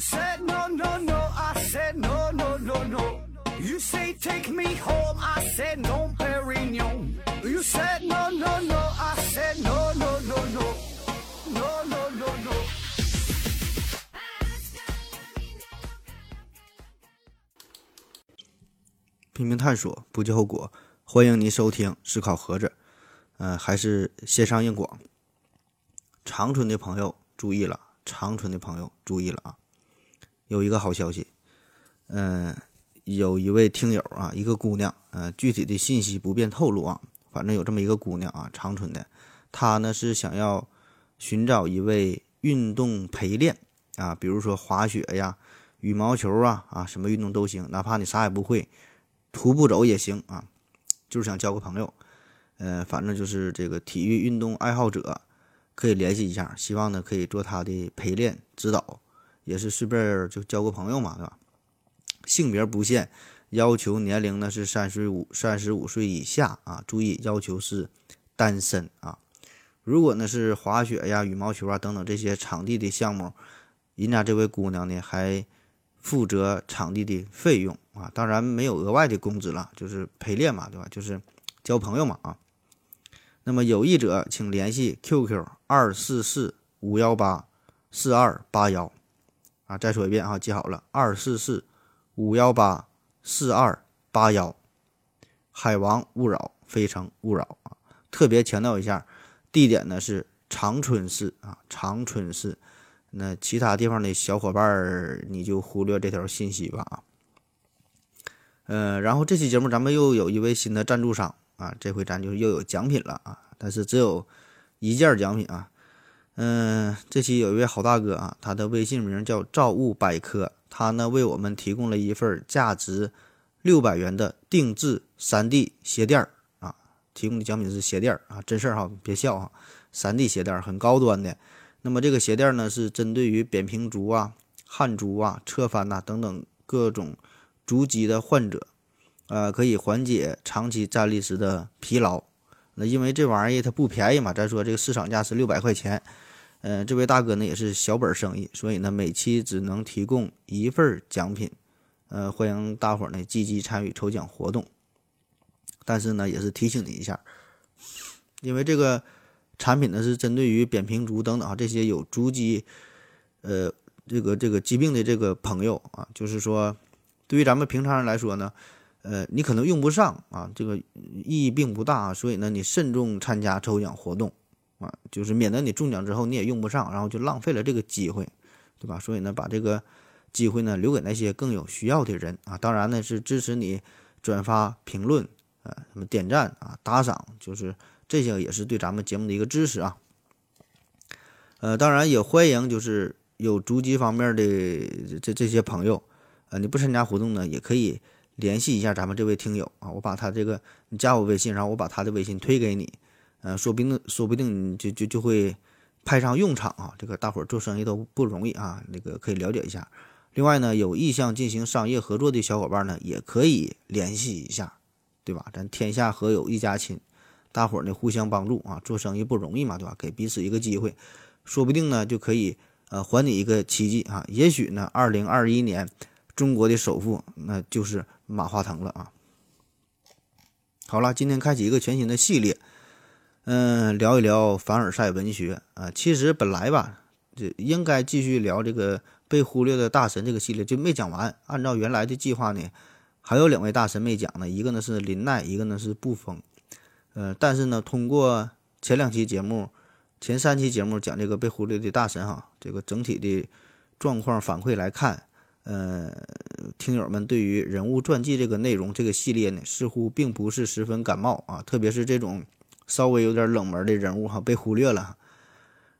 said no no no, I said no no no no. You say take me home, I said no, Perignon. You said no no no, I said no no no no, no no no no. 拼命探索，不计后果。欢迎您收听思考盒子，呃，还是线上硬广。长春的朋友注意了，长春的朋友注意了啊！有一个好消息，嗯、有一位听友啊，一个姑娘，呃，具体的信息不便透露啊，反正有这么一个姑娘啊，长春的，她呢是想要寻找一位运动陪练啊，比如说滑雪呀、羽毛球啊啊，什么运动都行，哪怕你啥也不会，徒步走也行啊，就是想交个朋友，呃，反正就是这个体育运动爱好者可以联系一下，希望呢可以做他的陪练指导，也是顺便就交个朋友嘛，对吧？性别不限，要求年龄呢是三十五三十五岁以下啊，注意要求是单身啊。如果呢是滑雪呀、羽毛球啊等等这些场地的项目，人家这位姑娘呢还负责场地的费用啊，当然没有额外的工资了，就是陪练嘛，对吧？就是交朋友嘛啊。那么有意者请联系 QQ 二四四五幺八四二八幺啊，再说一遍啊，记好了，二四四五幺八四二八幺。海王勿扰，非诚勿扰啊！特别强调一下，地点呢是长春市啊，长春市。那其他地方的小伙伴儿，你就忽略这条信息吧啊。呃，然后这期节目咱们又有一位新的赞助商啊，这回咱就又有奖品了啊，但是只有一件奖品啊。嗯、这期有一位好大哥啊，他的微信名叫造物百科，他呢为我们提供了一份价值六百元的定制 3D 鞋垫儿啊，提供的奖品是鞋垫儿啊，真事儿哈，别笑哈，3D 鞋垫儿很高端的。那么这个鞋垫儿呢，是针对于扁平足啊、汗足啊、侧翻呐、等等各种足疾的患者，呃，可以缓解长期站立时的疲劳。那因为这玩意儿它不便宜嘛，咱说这个市场价是六百块钱，呃，这位大哥呢也是小本生意，所以呢每期只能提供一份奖品，呃，欢迎大伙呢积极参与抽奖活动。但是呢，也是提醒你一下，因为这个产品呢是针对于扁平足等等啊这些有足疾，呃，这个这个疾病的这个朋友啊，就是说，对于咱们平常人来说呢，呃，你可能用不上啊，这个意义并不大啊，所以呢，你慎重参加抽奖活动啊，就是免得你中奖之后你也用不上，然后就浪费了这个机会，对吧？所以呢，把这个机会呢留给那些更有需要的人啊，当然呢是支持你转发、评论，呃，什么点赞啊、打赏，就是这些也是对咱们节目的一个支持啊。呃，当然也欢迎就是有足疾方面的这这些朋友，呃，你不参加活动呢，也可以联系一下咱们这位听友啊，我把他这个你加我微信，然后我把他的微信推给你，呃，说不定说不定就就就会派上用场啊。这个大伙儿做生意都不容易啊，那个可以了解一下。另外呢，有意向进行商业合作的小伙伴呢，也可以联系一下，对吧？咱天下何有一家亲，大伙儿呢互相帮助啊，做生意不容易嘛，对吧？给彼此一个机会，说不定呢就可以呃还你一个奇迹啊！也许呢，二零二一年中国的首富那就是马化腾了啊！好了，今天开启一个全新的系列，嗯，聊一聊凡尔赛文学啊。其实本来吧，这应该继续聊这个被忽略的大神这个系列就没讲完。按照原来的计划呢，还有两位大神没讲呢，一个呢是林奈，一个呢是布封。呃，但是呢，通过前两期节目、前三期节目讲这个被忽略的大神哈，这个整体的状况反馈来看，呃，听友们对于人物传记这个内容这个系列呢，似乎并不是十分感冒啊，特别是这种稍微有点冷门的人物哈被忽略了。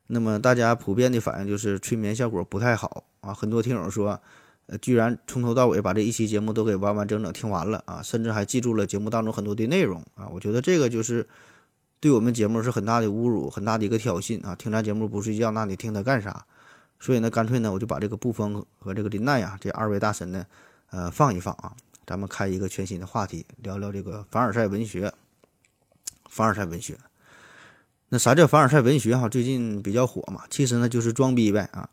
那么大家普遍的反应就是催眠效果不太好啊，很多听友说，呃，居然从头到尾把这一期节目都给完完整整听完了啊，甚至还记住了节目当中很多的内容啊，我觉得这个就是对我们节目是很大的侮辱，很大的一个挑衅啊！听咱节目不睡觉，那你听它干啥？所以呢，干脆呢，我就把这个布风和这个林奈呀这二位大神呢，呃，放一放啊，咱们开一个全新的话题，聊聊这个凡尔赛文学。凡尔赛文学，那啥叫凡尔赛文学哈？最近比较火嘛，其实呢就是装逼呗啊。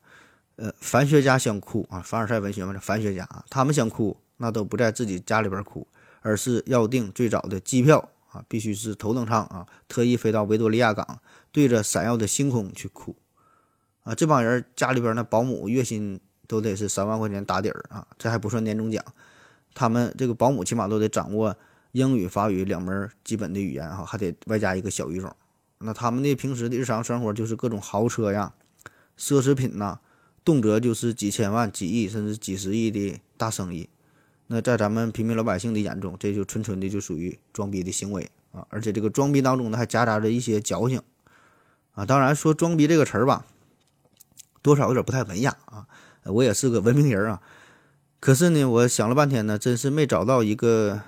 呃，凡学家想哭啊，凡尔赛文学嘛，这凡学家啊，他们想哭，那都不在自己家里边哭，而是要订最早的机票啊，必须是头等舱啊，特意飞到维多利亚港，对着闪耀的星空去哭啊。这帮人家里边那保姆月薪都得是三万块钱打底儿啊，这还不算年终奖。他们这个保姆起码都得掌握英语、法语两门基本的语言哈，还得外加一个小语种。那他们的平时的日常生活就是各种豪车呀、奢侈品呐，动辄就是几千万、几亿甚至几十亿的大生意。那在咱们平民老百姓的眼中，这就纯纯的就属于装逼的行为啊！而且这个装逼当中呢，还夹杂着一些矫情啊。当然说装逼这个词儿吧，多少有点不太文雅啊。我也是个文明人啊。可是呢，我想了半天呢，真是没找到一个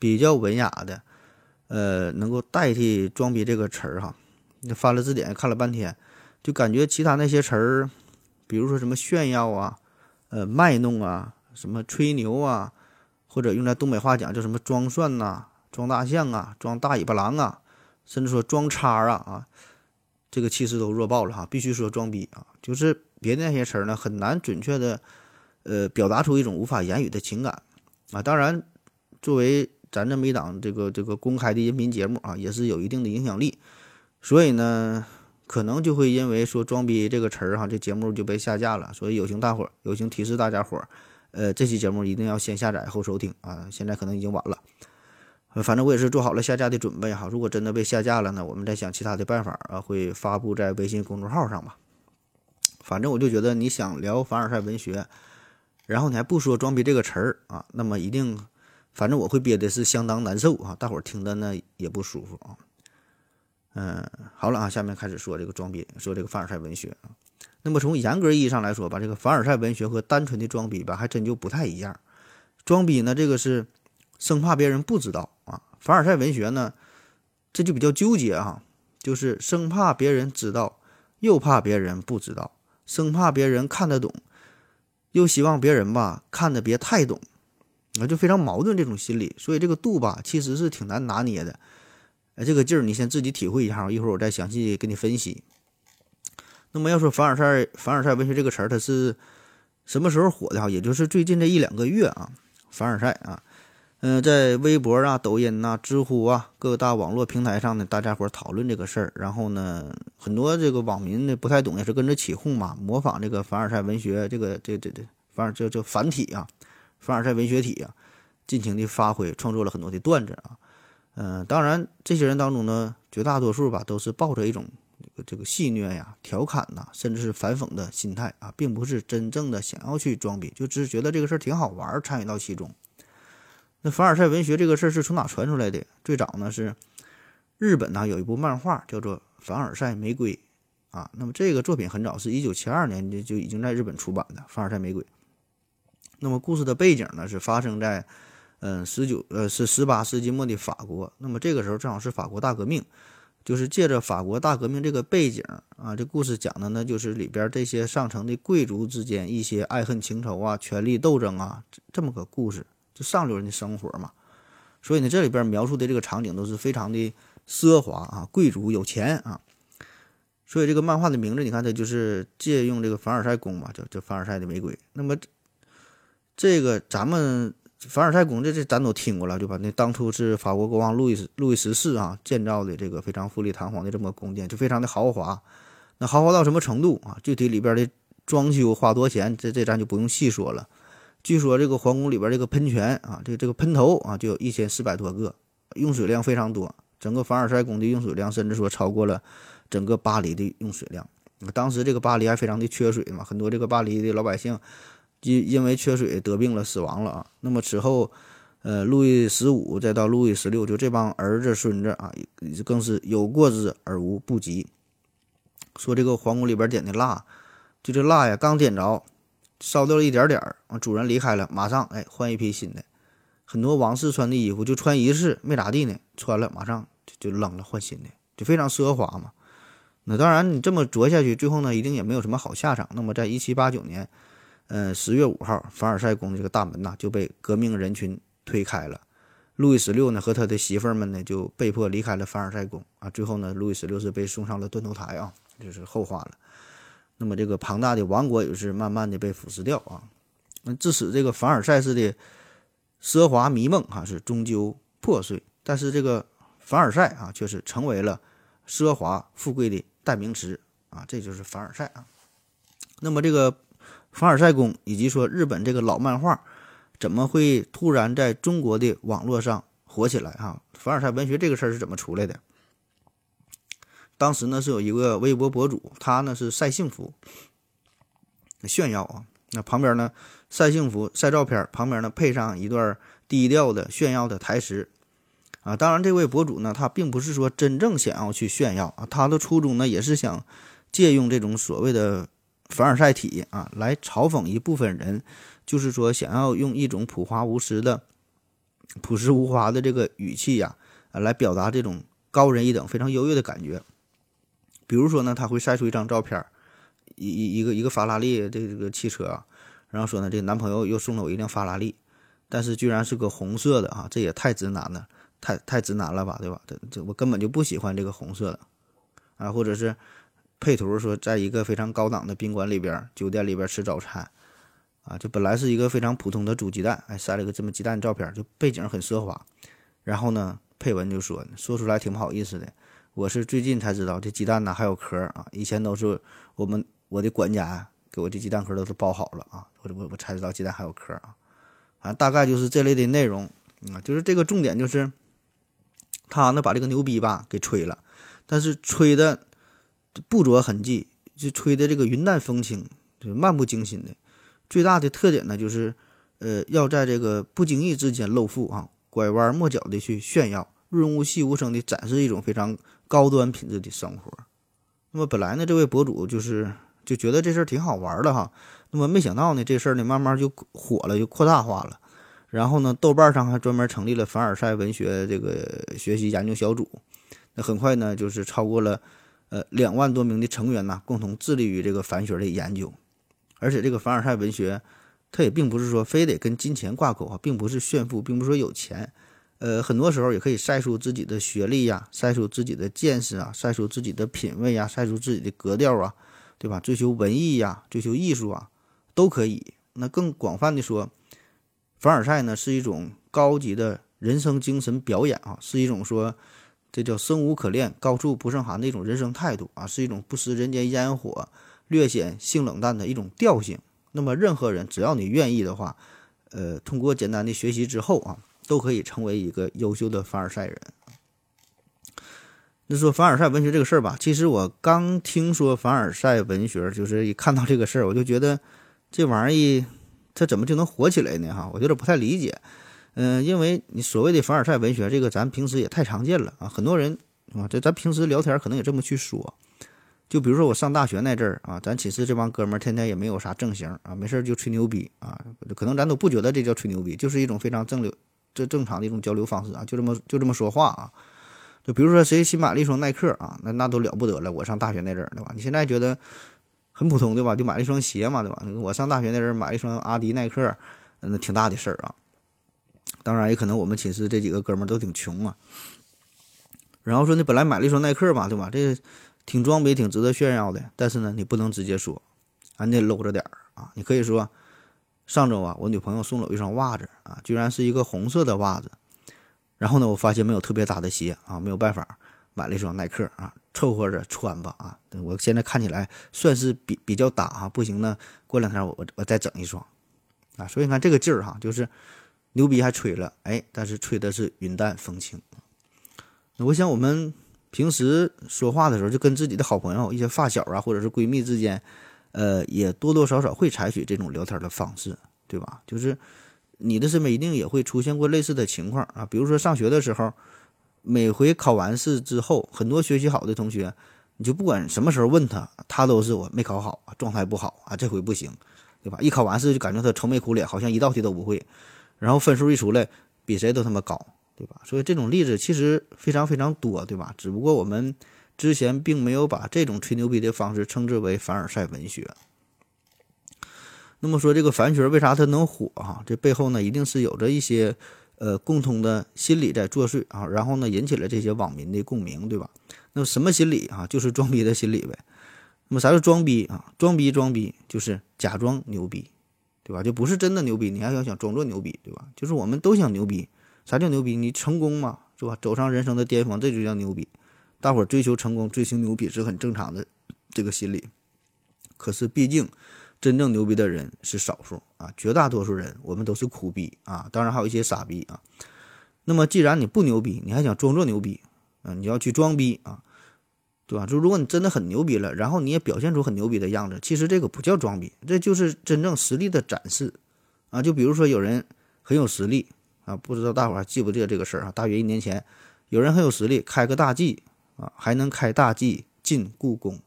比较文雅的，呃，能够代替“装逼”这个词儿哈。你翻了字典看了半天，就感觉其他那些词儿，比如说什么炫耀啊、呃卖弄啊、什么吹牛啊，或者用在东北话讲叫什么装蒜呐、装大象啊、装大尾巴狼啊，甚至说装叉啊啊，这个气势都弱爆了哈。必须说装逼啊，就是别的那些词儿呢，很难准确的。呃，表达出一种无法言语的情感啊！当然，作为咱这么一档这个这个公开的音频节目啊，也是有一定的影响力。所以呢，可能就会因为说“装逼”这个词儿哈，这节目就被下架了。所以有请大伙儿，友情提示大家伙儿，呃，这期节目一定要先下载后收听啊！现在可能已经晚了，反正我也是做好了下架的准备哈。如果真的被下架了呢，我们再想其他的办法啊，会发布在微信公众号上吧。反正我就觉得，你想聊凡尔赛文学。然后你还不说“装逼”这个词儿啊，那么一定，反正我会憋的是相当难受啊，大伙儿听的呢也不舒服啊。嗯，好了啊，下面开始说这个装逼，说这个凡尔赛文学啊。那么从严格意义上来说吧，这个凡尔赛文学和单纯的装逼吧，还真就不太一样。装逼呢，这个是生怕别人不知道啊；凡尔赛文学呢，这就比较纠结哈，就是生怕别人知道，又怕别人不知道，生怕别人看得懂。又希望别人吧看得别太懂，啊，就非常矛盾这种心理，所以这个度吧其实是挺难拿捏的。哎，这个劲儿你先自己体会一下，一会儿我再详细给你分析。那么要说凡尔赛凡尔赛文学这个词儿，它是什么时候火的哈？也就是最近这一两个月啊，凡尔赛啊。嗯，在微博啊、抖音呐、知乎啊各大网络平台上呢，大家伙讨论这个事儿，然后呢，很多这个网民呢不太懂，也是跟着起哄嘛，模仿这个凡尔赛文学这个这这这凡尔这这繁体啊，凡尔赛文学体啊，尽情的发挥，创作了很多的段子啊。嗯，当然这些人当中呢，绝大多数吧都是抱着一种这个这个戏谑呀、调侃呐，甚至是反讽的心态啊，并不是真正的想要去装逼，就只是觉得这个事儿挺好玩，参与到其中。那凡尔赛文学这个事儿是从哪传出来的？最早呢是日本呢有一部漫画叫做《凡尔赛玫瑰》啊。那么这个作品很早，是一九七二年就就已经在日本出版的《凡尔赛玫瑰》。那么故事的背景呢是发生在嗯十九呃是十八世纪末的法国。那么这个时候正好是法国大革命，就是借着法国大革命这个背景啊，这故事讲的呢就是里边这些上层的贵族之间一些爱恨情仇啊、权力斗争啊这这么个故事。就上流人的生活嘛，所以呢，这里边描述的这个场景都是非常的奢华啊，贵族有钱啊，所以这个漫画的名字，你看它就是借用这个凡尔赛宫嘛，叫叫凡尔赛的玫瑰。那么这个咱们凡尔赛宫，这这咱都听过了，对吧？那当初是法国国王路易斯路易十四啊建造的这个非常富丽堂皇的这么个宫殿，就非常的豪华。那豪华到什么程度啊？具体里边的装修花多少钱，这这咱就不用细说了。据说这个皇宫里边这个喷泉啊，这这个喷头啊，就有一千四百多个，用水量非常多。整个凡尔赛宫的用水量，甚至说超过了整个巴黎的用水量。当时这个巴黎还非常的缺水嘛，很多这个巴黎的老百姓因因为缺水得病了，死亡了啊。那么此后，呃，路易十五再到路易十六，就这帮儿子孙子啊，更是有过之而无不及。说这个皇宫里边点的蜡，就这蜡呀，刚点着。烧掉了一点点儿，完主人离开了，马上哎换一批新的。很多王室穿的衣服就穿一次没咋地呢，穿了马上就就扔了换新的，就非常奢华嘛。那当然你这么着下去，最后呢一定也没有什么好下场。那么在一七八九年，嗯十月五号，凡尔赛宫这个大门呐就被革命人群推开了。路易十六呢和他的媳妇们呢就被迫离开了凡尔赛宫啊。最后呢路易十六是被送上了断头台啊，这是后话了。那么这个庞大的王国也是慢慢的被腐蚀掉啊。那致使这个凡尔赛式的奢华迷梦哈是终究破碎，但是这个凡尔赛啊却是成为了奢华富贵的代名词啊，这就是凡尔赛啊。那么这个凡尔赛宫以及说日本这个老漫画，怎么会突然在中国的网络上火起来哈？凡尔赛文学这个事儿是怎么出来的？当时呢是有一个微博博主，他呢是晒幸福，炫耀啊。那旁边呢晒幸福晒照片，旁边呢配上一段低调的炫耀的台词啊。当然，这位博主呢他并不是说真正想要去炫耀啊，他的初衷呢也是想借用这种所谓的凡尔赛体啊来嘲讽一部分人，就是说想要用一种朴华无实的、朴实无华的这个语气呀啊来表达这种高人一等、非常优越的感觉。比如说呢，他会晒出一张照片，一一一个一个法拉利这这个汽车啊，然后说呢，这个男朋友又送了我一辆法拉利，但是居然是个红色的啊，这也太直男了，太太直男了吧，对吧？这这我根本就不喜欢这个红色的啊，或者是配图说在一个非常高档的宾馆里边、酒店里边吃早餐啊，就本来是一个非常普通的煮鸡蛋，哎，晒了个这么鸡蛋照片，就背景很奢华，然后呢，配文就说说出来挺不好意思的。我是最近才知道这鸡蛋呢还有壳啊，以前都是我们我的管家给我这鸡蛋壳都是包好了啊，我我我才知道鸡蛋还有壳啊，反正大概就是这类的内容啊，就是这个重点就是他呢把这个牛逼吧给吹了，但是吹的不着痕迹，就吹的这个云淡风轻，就漫不经心的。最大的特点呢就是呃要在这个不经意之间露富啊，拐弯抹角的去炫耀，润物细无声的展示一种非常。高端品质的生活，那么本来呢，这位博主就是就觉得这事儿挺好玩的哈，那么没想到呢，这事儿呢慢慢就火了，就扩大化了，然后呢，豆瓣上还专门成立了凡尔赛文学这个学习研究小组，那很快呢，就是超过了呃两万多名的成员呢，共同致力于这个凡学的研究，而且这个凡尔赛文学，它也并不是说非得跟金钱挂钩啊，并不是炫富，并不是说有钱。呃，很多时候也可以晒出自己的学历呀，晒出自己的见识啊，晒出自己的品味呀，晒出自己的格调啊，对吧？追求文艺呀，追求艺术啊，都可以。那更广泛的说，凡尔赛呢是一种高级的人生精神表演啊，是一种说这叫生无可恋，高处不胜寒的一种人生态度啊，是一种不食人间烟火，略显性冷淡的一种调性。那么任何人只要你愿意的话，呃，通过简单的学习之后啊。都可以成为一个优秀的凡尔赛人。那说凡尔赛文学这个事儿吧，其实我刚听说凡尔赛文学，就是一看到这个事儿，我就觉得这玩意儿它怎么就能火起来呢？哈，我有点不太理解。嗯，因为你所谓的凡尔赛文学，这个咱平时也太常见了啊，很多人啊，这咱平时聊天可能也这么去说。就比如说我上大学那阵儿啊，咱寝室这帮哥们儿天天也没有啥正形啊，没事儿就吹牛逼啊，可能咱都不觉得这叫吹牛逼，就是一种非常正流。这正常的一种交流方式啊，就这么就这么说话啊，就比如说谁新买了一双耐克啊，那那都了不得了。我上大学那阵儿，对吧？你现在觉得很普通，对吧？就买了一双鞋嘛，对吧？我上大学那阵儿买了一双阿迪耐克，那挺大的事儿啊。当然，也可能我们寝室这几个哥们儿都挺穷啊。然后说，你本来买了一双耐克嘛，对吧？这挺装逼，挺值得炫耀的。但是呢，你不能直接说，啊，你得搂着点儿啊。你可以说。上周啊，我女朋友送了我一双袜子啊，居然是一个红色的袜子。然后呢，我发现没有特别大的鞋啊，没有办法买了一双耐克啊，凑合着穿吧啊。我现在看起来算是比比较大啊，不行呢，过两天我我我再整一双啊。所以你看这个劲儿哈，就是牛逼还吹了哎，但是吹的是云淡风轻。我想我们平时说话的时候，就跟自己的好朋友、一些发小啊，或者是闺蜜之间。呃，也多多少少会采取这种聊天的方式，对吧？就是你的身边一定也会出现过类似的情况啊。比如说上学的时候，每回考完试之后，很多学习好的同学，你就不管什么时候问他，他都是我没考好，状态不好啊，这回不行，对吧？一考完试就感觉他愁眉苦脸，好像一道题都不会，然后分数一出来，比谁都他妈高，对吧？所以这种例子其实非常非常多，对吧？只不过我们。之前并没有把这种吹牛逼的方式称之为凡尔赛文学。那么说这个凡学为啥它能火哈？这背后呢一定是有着一些呃共通的心理在作祟啊，然后呢引起了这些网民的共鸣，对吧？那么什么心理啊？就是装逼的心理呗。那么啥叫装逼啊？装逼装逼就是假装牛逼，对吧？就不是真的牛逼，你还要想装作牛逼，对吧？就是我们都想牛逼。啥叫牛逼？你成功嘛，是吧？走上人生的巅峰，这就叫牛逼。大伙儿追求成功、追求牛逼是很正常的这个心理。可是毕竟真正牛逼的人是少数啊，绝大多数人我们都是苦逼啊，当然还有一些傻逼啊。那么既然你不牛逼，你还想装作牛逼，嗯，你要去装逼啊。对吧？就如果你真的很牛逼了，然后你也表现出很牛逼的样子，其实这个不叫装逼，这就是真正实力的展示啊！就比如说有人很有实力啊，不知道大伙还记不记得这个事儿啊？大约一年前，有人很有实力，开个大 G 啊，还能开大 G 进故宫，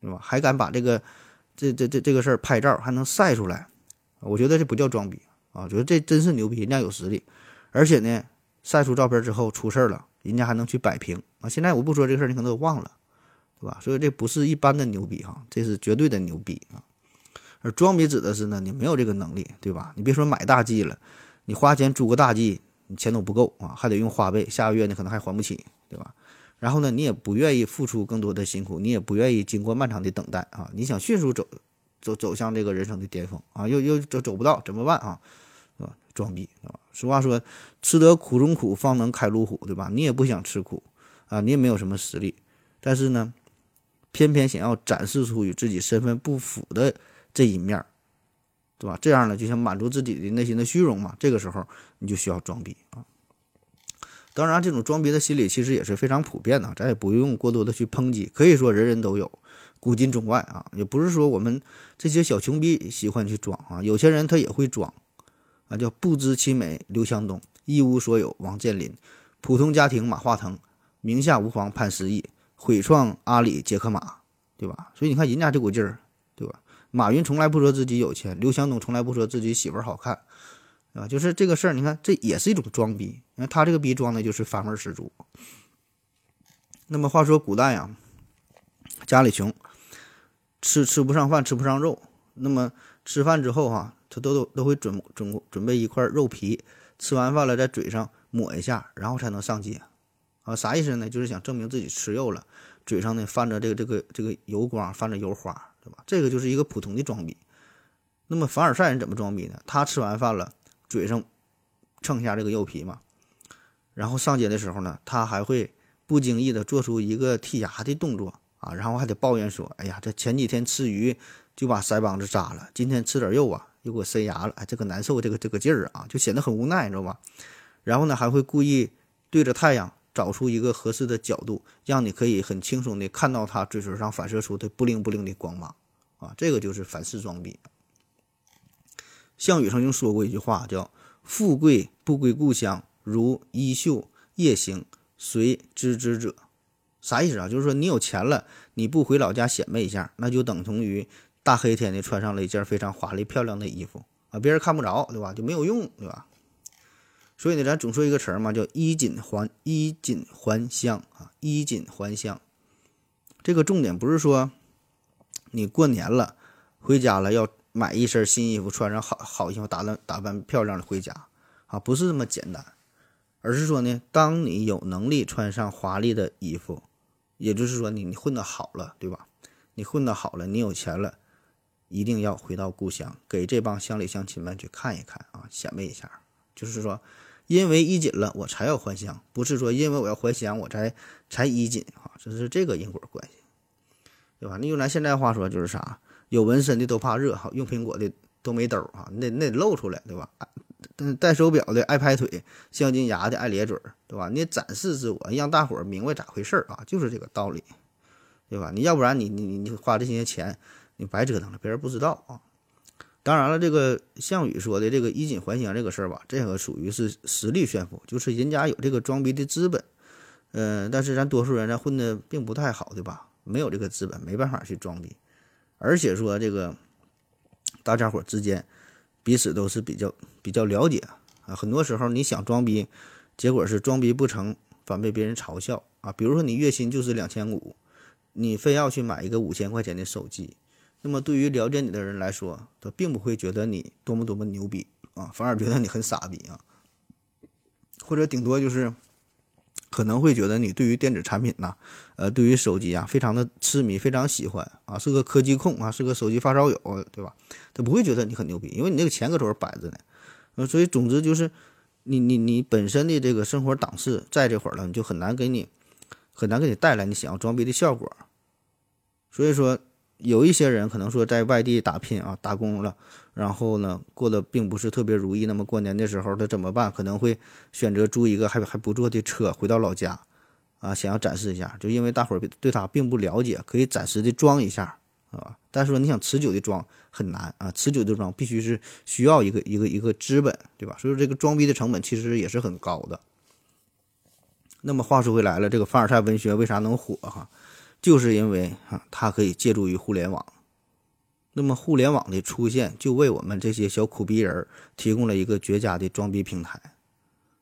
对吧？还敢把这个这这这这个事儿拍照，还能晒出来，我觉得这不叫装逼啊！觉得这真是牛逼，人家有实力，而且呢，晒出照片之后出事儿了。人家还能去摆平啊！现在我不说这个事儿，你可能都忘了，对吧？所以这不是一般的牛逼哈，这是绝对的牛逼啊！而装逼指的是呢，你没有这个能力，对吧？你别说买大 G 了，你花钱租个大 G，你钱都不够啊，还得用花呗，下个月呢可能还还不起，对吧？然后呢，你也不愿意付出更多的辛苦，你也不愿意经过漫长的等待啊！你想迅速走走走向这个人生的巅峰啊，又又走走不到，怎么办啊？啊？装逼啊！俗话说，吃得苦中苦，方能开路虎，对吧？你也不想吃苦啊，你也没有什么实力，但是呢，偏偏想要展示出与自己身份不符的这一面，对吧？这样呢，就想满足自己的内心的虚荣嘛。这个时候，你就需要装逼啊。当然，这种装逼的心理其实也是非常普遍的，咱也不用过多的去抨击，可以说人人都有，古今中外啊，也不是说我们这些小穷逼喜欢去装啊，有些人他也会装。啊，叫不知其美刘强东，一无所有王健林，普通家庭马化腾，名下无房潘石屹，毁创阿里杰克马，对吧？所以你看人家这股劲儿，对吧？马云从来不说自己有钱，刘强东从来不说自己媳妇儿好看，啊，就是这个事儿，你看这也是一种装逼，你看他这个逼装的就是反味十足。那么话说古代呀，家里穷，吃吃不上饭，吃不上肉，那么吃饭之后哈。他都都都会准准准备一块肉皮，吃完饭了在嘴上抹一下，然后才能上街，啊，啥意思呢？就是想证明自己吃肉了，嘴上呢泛着这个这个这个油光，泛着油花，对吧？这个就是一个普通的装逼。那么凡尔赛人怎么装逼呢？他吃完饭了，嘴上蹭一下这个肉皮嘛，然后上街的时候呢，他还会不经意的做出一个剔牙的动作啊，然后还得抱怨说：“哎呀，这前几天吃鱼就把腮帮子扎了，今天吃点肉啊。”又给我塞牙了，哎，这个难受，这个这个劲儿啊，就显得很无奈，你知道吧？然后呢，还会故意对着太阳找出一个合适的角度，让你可以很轻松的看到他嘴唇上反射出的不灵不灵的光芒啊，这个就是反式装逼。项羽曾经说过一句话，叫“富贵不归故乡，如衣袖夜行，谁知之者”，啥意思啊？就是说你有钱了，你不回老家显摆一下，那就等同于。大黑天的穿上了一件非常华丽漂亮的衣服啊，别人看不着，对吧？就没有用，对吧？所以呢，咱总说一个词儿嘛，叫衣锦还衣锦还乡啊，衣锦还乡。这个重点不是说你过年了回家了要买一身新衣服穿上好好衣服打扮打扮漂亮的回家啊，不是这么简单，而是说呢，当你有能力穿上华丽的衣服，也就是说你你混得好了，对吧？你混得好了，你有钱了。一定要回到故乡，给这帮乡里乡亲们去看一看啊，显摆一下。就是说，因为衣锦了，我才要还乡，不是说因为我要还乡，我才才衣锦啊，这是这个因果关系，对吧？那用咱现在话说就是啥，有纹身的都怕热哈，用苹果的都没兜哈，那那得露出来，对吧？戴手表的爱拍腿，镶金牙的爱咧嘴，对吧？你展示自我，让大伙儿明白咋回事儿啊，就是这个道理，对吧？你要不然你你你花这些钱。你白折腾了，别人不知道啊。当然了，这个项羽说的这个衣锦还乡这个事儿吧，这个属于是实力炫富，就是人家有这个装逼的资本。嗯，但是咱多数人咱混的并不太好，对吧？没有这个资本，没办法去装逼。而且说这个大家伙之间彼此都是比较比较了解啊。很多时候你想装逼，结果是装逼不成，反被别人嘲笑啊。比如说你月薪就是两千五，你非要去买一个五千块钱的手机。那么对于了解你的人来说，他并不会觉得你多么多么牛逼啊，反而觉得你很傻逼啊，或者顶多就是可能会觉得你对于电子产品呐，呃，对于手机啊，非常的痴迷，非常喜欢啊，是个科技控啊，是个手机发烧友，对吧？他不会觉得你很牛逼，因为你那个钱搁这儿摆着呢。呃，所以总之就是，你你你本身的这个生活档次在这会儿了，你就很难给你很难给你带来你想要装逼的效果。所以说。有一些人可能说在外地打拼啊，打工了，然后呢过得并不是特别如意。那么过年的时候他怎么办？可能会选择租一个还还不错的车回到老家，啊，想要展示一下。就因为大伙儿对他并不了解，可以暂时的装一下，啊，但是说你想持久的装很难啊，持久的装必须是需要一个一个一个资本，对吧？所以说这个装逼的成本其实也是很高的。那么话说回来了，这个凡尔赛文学为啥能火哈？就是因为啊，它可以借助于互联网，那么互联网的出现就为我们这些小苦逼人提供了一个绝佳的装逼平台，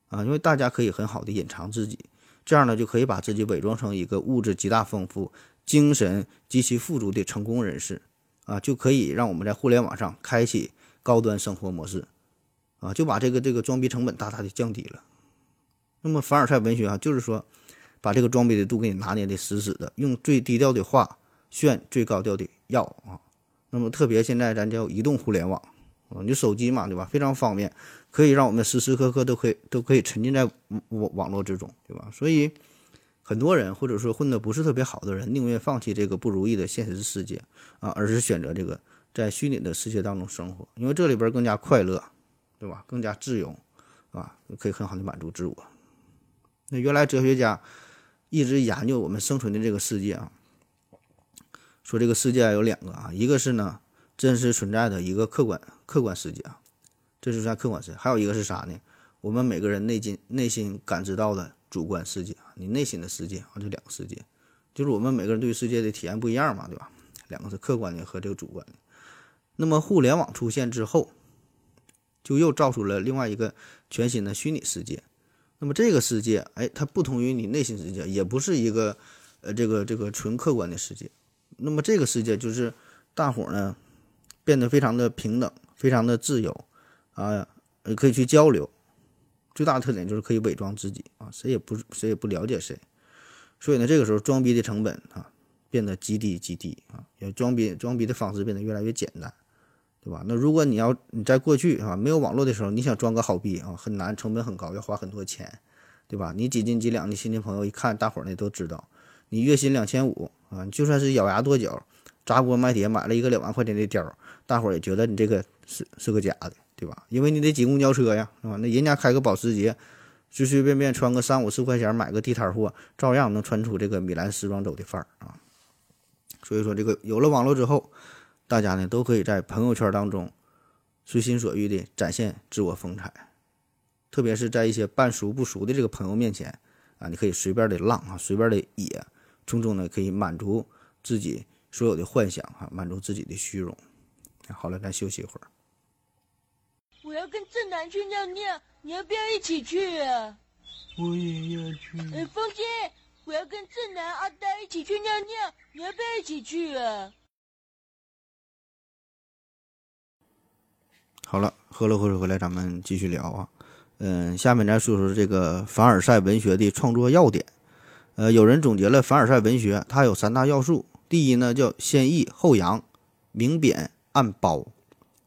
啊，因为大家可以很好的隐藏自己，这样呢就可以把自己伪装成一个物质极大丰富、精神极其富足的成功人士，啊，就可以让我们在互联网上开启高端生活模式，啊，就把这个这个装逼成本大大的降低了。那么凡尔赛文学啊，就是说。把这个装逼的度给你拿捏的死死的，用最低调的话炫最高调的耀啊。那么特别现在咱叫移动互联网啊，你手机嘛，对吧？非常方便，可以让我们时时刻刻都可以都可以沉浸在网网络之中，对吧？所以很多人或者说混得不是特别好的人，宁愿放弃这个不如意的现实世界啊，而是选择这个在虚拟的世界当中生活，因为这里边更加快乐，对吧？更加自由啊，可以很好的满足自我。那原来哲学家。一直研究我们生存的这个世界啊，说这个世界有两个啊，一个是呢真实存在的一个客观客观世界啊，这是在客观世界，还有一个是啥呢？我们每个人内心内心感知到的主观世界啊，你内心的世界啊，这两个世界，就是我们每个人对世界的体验不一样嘛，对吧？两个是客观的和这个主观的。那么互联网出现之后，就又造出了另外一个全新的虚拟世界。那么这个世界，哎，它不同于你内心世界，也不是一个，呃，这个这个纯客观的世界。那么这个世界就是大伙儿呢变得非常的平等，非常的自由，啊，可以去交流。最大的特点就是可以伪装自己啊，谁也不谁也不了解谁。所以呢，这个时候装逼的成本啊变得极低极低啊，也装逼装逼的方式变得越来越简单。对吧？那如果你要你在过去啊没有网络的时候，你想装个好逼啊，很难，成本很高，要花很多钱，对吧？你几斤几两的亲戚朋友一看，大伙儿呢都知道，你月薪两千五啊，就算是咬牙跺脚，砸锅卖铁买了一个两万块钱的貂，大伙儿也觉得你这个是是个假的，对吧？因为你得挤公交车呀，是吧？那人家开个保时捷，随随便便穿个三五十块钱买个地摊货，照样能穿出这个米兰时装周的范儿啊。所以说，这个有了网络之后。大家呢都可以在朋友圈当中随心所欲地展现自我风采，特别是在一些半熟不熟的这个朋友面前啊，你可以随便的浪啊，随便的野，从中呢可以满足自己所有的幻想啊，满足自己的虚荣。好了，咱休息一会儿。我要跟正南去尿尿，你要不要一起去啊？我也要去。哎，风姐，我要跟正南、阿呆一起去尿尿，你要不要一起去啊？好了，喝了口水回来，咱们继续聊啊。嗯，下面咱说说这个凡尔赛文学的创作要点。呃，有人总结了凡尔赛文学，它有三大要素：第一呢叫先抑后扬，明贬暗褒；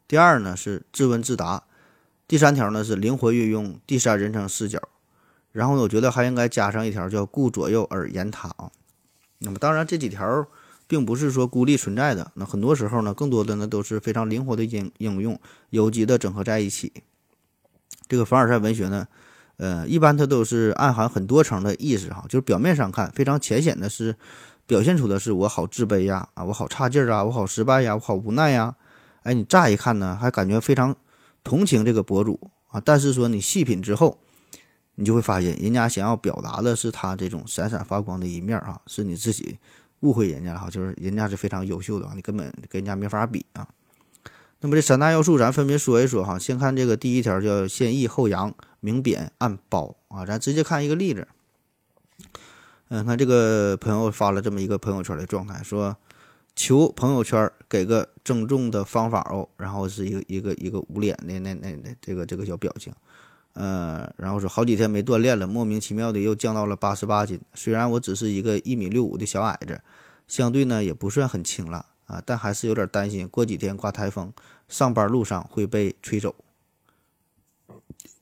第二呢是自问自答；第三条呢是灵活运用第三人称视角。然后呢，我觉得还应该加上一条叫顾左右而言他啊。那么当然这几条。并不是说孤立存在的，那很多时候呢，更多的呢都是非常灵活的应应用，有机的整合在一起。这个凡尔赛文学呢，呃，一般它都是暗含很多层的意思哈，就是表面上看非常浅显的是表现出的是我好自卑呀，啊，我好差劲儿啊，我好失败呀，我好无奈呀。哎，你乍一看呢，还感觉非常同情这个博主啊，但是说你细品之后，你就会发现人家想要表达的是他这种闪闪发光的一面啊，是你自己。误会人家了哈，就是人家是非常优秀的啊，你根本跟人家没法比啊。那么这三大要素咱分别说一说哈。先看这个第一条叫先抑后扬，明贬暗褒啊。咱直接看一个例子。嗯，看这个朋友发了这么一个朋友圈的状态，说求朋友圈给个郑重的方法哦，然后是一个一个一个捂脸的那那那这个这个小表情呃，然后说好几天没锻炼了，莫名其妙的又降到了八十八斤。虽然我只是一个一米六五的小矮子，相对呢也不算很轻了啊，但还是有点担心，过几天刮台风，上班路上会被吹走。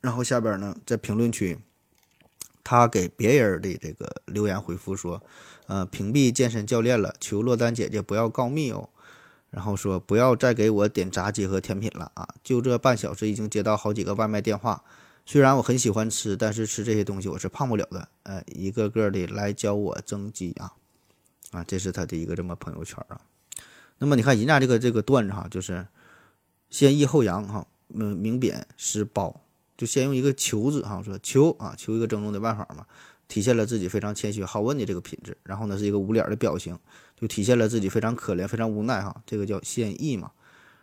然后下边呢，在评论区，他给别人的这个留言回复说，呃，屏蔽健身教练了，求落单姐姐不要告密哦。然后说不要再给我点炸鸡和甜品了啊！就这半小时已经接到好几个外卖电话，虽然我很喜欢吃，但是吃这些东西我是胖不了的。呃，一个个的来教我增肌啊啊！这是他的一个这么朋友圈啊。那么你看人家这个这个段子哈，就是先抑后扬哈，嗯，明贬实褒，就先用一个求字哈，说求啊，求一个增重的办法嘛，体现了自己非常谦虚好问的这个品质。然后呢，是一个捂脸的表情。就体现了自己非常可怜、非常无奈哈，这个叫先抑嘛。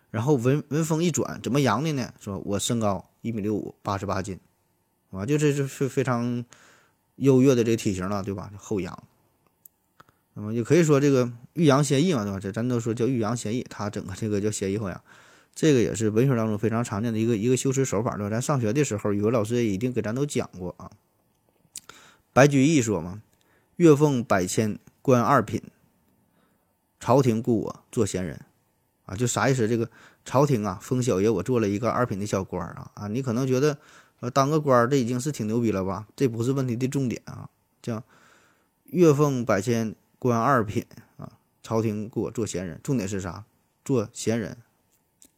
然后文文风一转，怎么扬的呢？说我身高一米六五，八十八斤，啊，就这是非常优越的这个体型了，对吧？后仰。那么也可以说这个欲扬先抑嘛，对吧？这咱都说叫欲扬先抑，他整个这个叫先抑后扬，这个也是文学当中非常常见的一个一个修辞手法，对吧？咱上学的时候，语文老师也一定给咱都讲过啊。白居易说嘛：“月俸百千，官二品。”朝廷雇我做闲人，啊，就啥意思？这个朝廷啊，封小爷我做了一个二品的小官啊啊！你可能觉得，呃，当个官这已经是挺牛逼了吧？这不是问题的重点啊，叫月俸百千，官二品啊，朝廷给我做闲人，重点是啥？做闲人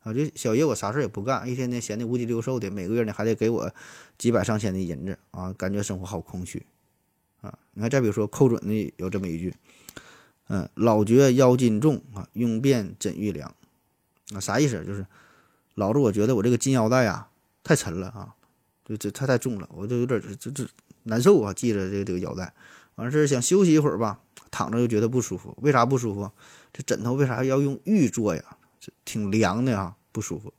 啊！这小爷我啥事也不干，一天天闲的五鸡六瘦的，每个月呢还得给我几百上千的银子啊，感觉生活好空虚啊！你看，再比如说寇准的有这么一句。嗯，老觉腰筋重啊，用便枕玉凉，啊，啥意思？就是老子我觉得我这个金腰带啊太沉了啊，就这太太重了，我就有点这这难受啊，系着这个这个腰带，完事想休息一会儿吧，躺着又觉得不舒服，为啥不舒服？这枕头为啥要用玉做呀？这挺凉的啊，不舒服。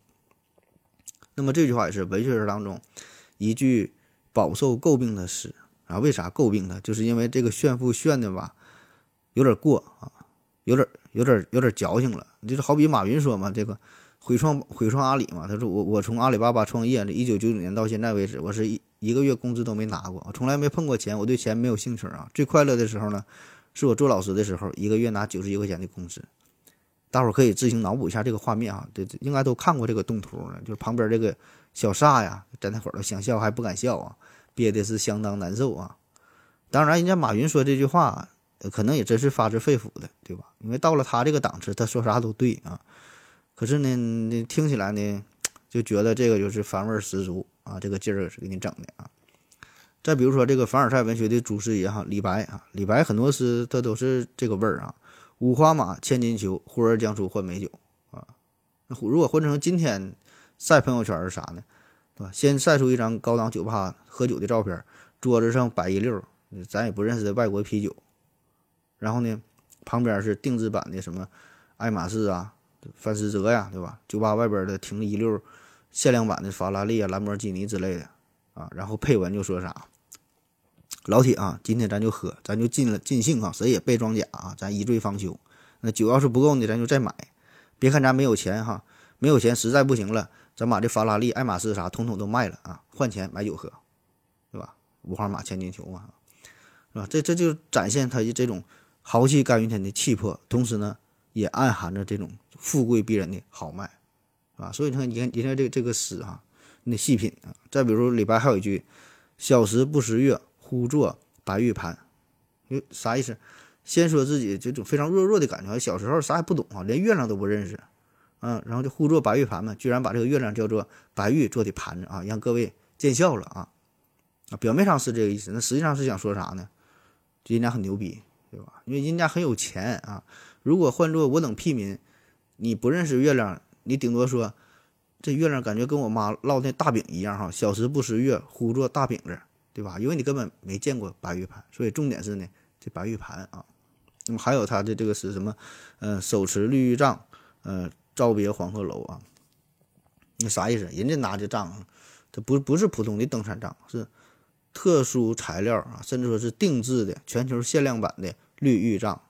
那么这句话也是文学史当中一句饱受诟病的诗啊，为啥诟病它？就是因为这个炫富炫的吧。有点过啊，有点有点有点矫情了。就是好比马云说嘛，这个毁创毁创阿里嘛，他说我我从阿里巴巴创业，这一九九九年到现在为止，我是一一个月工资都没拿过，我从来没碰过钱，我对钱没有兴趣啊。最快乐的时候呢，是我做老师的时候，一个月拿九十一块钱的工资。大伙儿可以自行脑补一下这个画面啊，这应该都看过这个动图呢，就是旁边这个小撒呀，在那会儿都想笑还不敢笑啊，憋的是相当难受啊。当然，人家马云说这句话。可能也真是发自肺腑的，对吧？因为到了他这个档次，他说啥都对啊。可是呢，你听起来呢，就觉得这个就是反味十足啊，这个劲儿是给你整的啊。再比如说这个凡尔赛文学的祖师爷哈，李白啊，李白很多诗他都是这个味儿啊。五花马，千金裘，呼儿将出换美酒啊。那如果换成今天晒朋友圈是啥呢？对吧？先晒出一张高档酒吧喝酒的照片，桌子上摆一溜咱也不认识的外国啤酒。然后呢，旁边是定制版的什么爱马仕啊、范思哲呀，对吧？酒吧外边的停一溜限量版的法拉利啊、兰博基尼之类的啊。然后配文就说啥：“老铁啊，今天咱就喝，咱就尽了尽兴啊，谁也别装假啊，咱一醉方休。那酒要是不够呢，咱就再买。别看咱没有钱哈，没有钱实在不行了，咱把这法拉利、爱马仕啥统统都卖了啊，换钱买酒喝，对吧？五花马，千金裘嘛，是吧？这这就展现他这种。”豪气干云天的气魄，同时呢，也暗含着这种富贵逼人的豪迈，啊，所以你看，你看，你看这这个诗啊，你细品啊。再比如李白还有一句“小时不识月，呼作白玉盘”，有啥意思？先说自己这种非常弱弱的感觉，小时候啥也不懂啊，连月亮都不认识，嗯，然后就呼作白玉盘嘛，居然把这个月亮叫做白玉做的盘子啊，让各位见笑了啊，啊，表面上是这个意思，那实际上是想说啥呢？人家很牛逼。对吧？因为人家很有钱啊。如果换做我等屁民，你不认识月亮，你顶多说这月亮感觉跟我妈烙那大饼一样哈。小时不识月，呼作大饼子，对吧？因为你根本没见过白玉盘，所以重点是呢，这白玉盘啊。那么还有他的这个是什么？嗯，手持绿玉杖，呃，照别黄鹤楼啊。那啥意思？人家拿这杖，这不不是普通的登山杖，是特殊材料啊，甚至说是定制的全球限量版的。绿玉杖，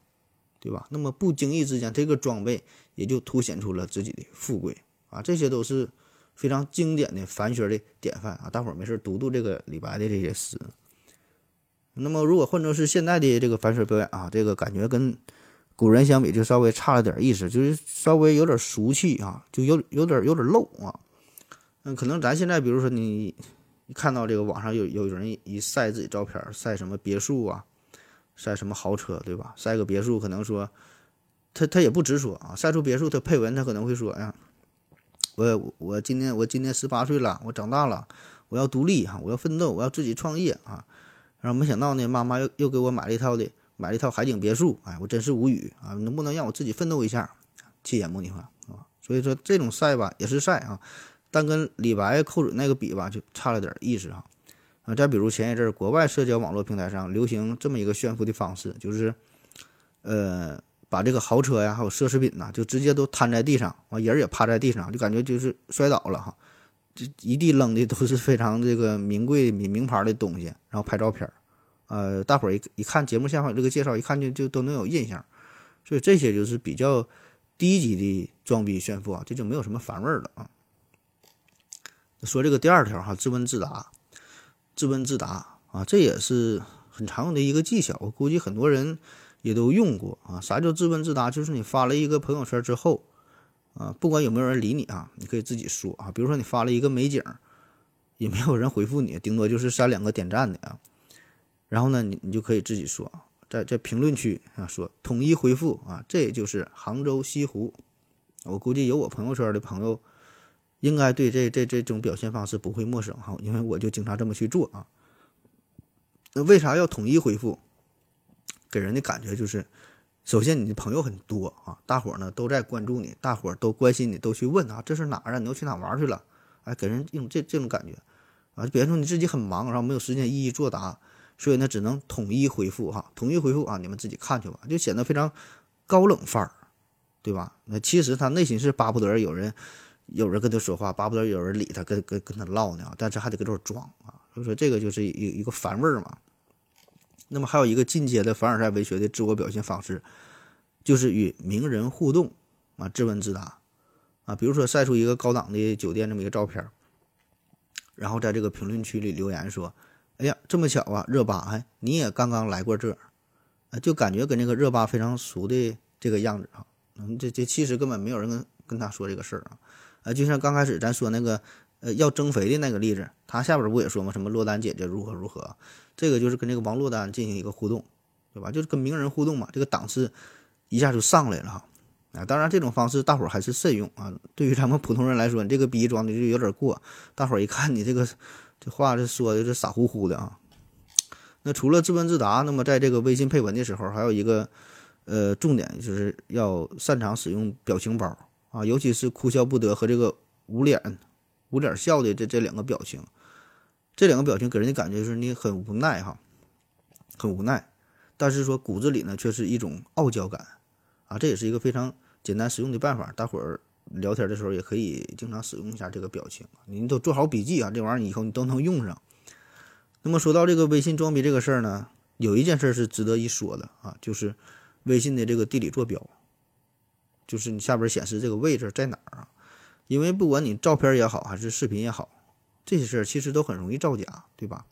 对吧？那么不经意之间，这个装备也就凸显出了自己的富贵啊！这些都是非常经典的凡学的典范啊！大伙儿没事读读这个李白的这些诗。那么，如果换成是现在的这个反水表演啊，这个感觉跟古人相比就稍微差了点意思，就是稍微有点俗气啊，就有有点有点漏啊。嗯，可能咱现在比如说你一看到这个网上有有人一晒自己照片，晒什么别墅啊，晒什么豪车，对吧？晒个别墅，可能说他他也不直说啊，晒出别墅他配文他可能会说，哎呀，我我今年我今年十八岁了，我长大了，我要独立哈，我要奋斗，我要自己创业啊。然后没想到呢，妈妈又又给我买了一套的，买了一套海景别墅，哎，我真是无语啊！能不能让我自己奋斗一下，弃眼目你话啊？所以说这种晒吧也是晒啊，但跟李白寇准那个比吧，就差了点意思哈。啊，啊再比如前一阵国外社交网络平台上流行这么一个炫富的方式，就是，呃，把这个豪车呀，还有奢侈品呐，就直接都摊在地上，完人也趴在地上，就感觉就是摔倒了哈。这一地扔的都是非常这个名贵名名牌的东西，然后拍照片儿，呃，大伙儿一一看节目下方有这个介绍，一看就就都能有印象，所以这些就是比较低级的装逼炫富啊，这就没有什么反味儿了啊。说这个第二条哈，自问自答，自问自答啊，这也是很常用的一个技巧，我估计很多人也都用过啊。啥叫自问自答？就是你发了一个朋友圈之后。啊，不管有没有人理你啊，你可以自己说啊。比如说你发了一个美景，也没有人回复你，顶多就是三两个点赞的啊。然后呢，你你就可以自己说，在在评论区啊说统一回复啊，这就是杭州西湖。我估计有我朋友圈的朋友，应该对这这这种表现方式不会陌生哈，因为我就经常这么去做啊。那为啥要统一回复？给人的感觉就是。首先，你的朋友很多啊，大伙儿呢都在关注你，大伙儿都关心你，都去问啊，这是哪儿啊？你又去哪玩去了？哎，给人一种这这种感觉啊。别说你自己很忙，然后没有时间一一作答，所以呢，只能统一回复哈，统一回复啊，你们自己看去吧，就显得非常高冷范儿，对吧？那其实他内心是巴不得有人有人跟他说话，巴不得有人理他，跟跟跟他唠呢，但是还得搁这儿装啊。所以说，这个就是一一个烦味儿嘛。那么还有一个进阶的凡尔赛文学的自我表现方式，就是与名人互动啊，自问自答啊。比如说晒出一个高档的酒店这么一个照片，然后在这个评论区里留言说：“哎呀，这么巧啊，热巴，哎，你也刚刚来过这儿啊，就感觉跟那个热巴非常熟的这个样子啊。嗯，这这其实根本没有人跟跟他说这个事儿啊。啊，就像刚开始咱说那个呃要增肥的那个例子，他下边不也说吗？什么落单姐姐如何如何。”这个就是跟这个王珞丹进行一个互动，对吧？就是跟名人互动嘛，这个档次一下就上来了哈。啊，当然这种方式大伙儿还是慎用啊。对于咱们普通人来说，你这个逼装的就有点过，大伙儿一看你这个这话这说的是傻乎乎的啊。那除了自问自答，那么在这个微信配文的时候，还有一个呃重点就是要擅长使用表情包啊，尤其是哭笑不得和这个捂脸捂脸笑的这这两个表情。这两个表情给人的感觉就是你很无奈哈，很无奈，但是说骨子里呢却是一种傲娇感，啊，这也是一个非常简单实用的办法，大伙儿聊天的时候也可以经常使用一下这个表情，您都做好笔记啊，这玩意儿以后你都能用上。那么说到这个微信装逼这个事儿呢，有一件事是值得一说的啊，就是微信的这个地理坐标，就是你下边显示这个位置在哪儿啊？因为不管你照片也好，还是视频也好。这些事儿其实都很容易造假，对吧？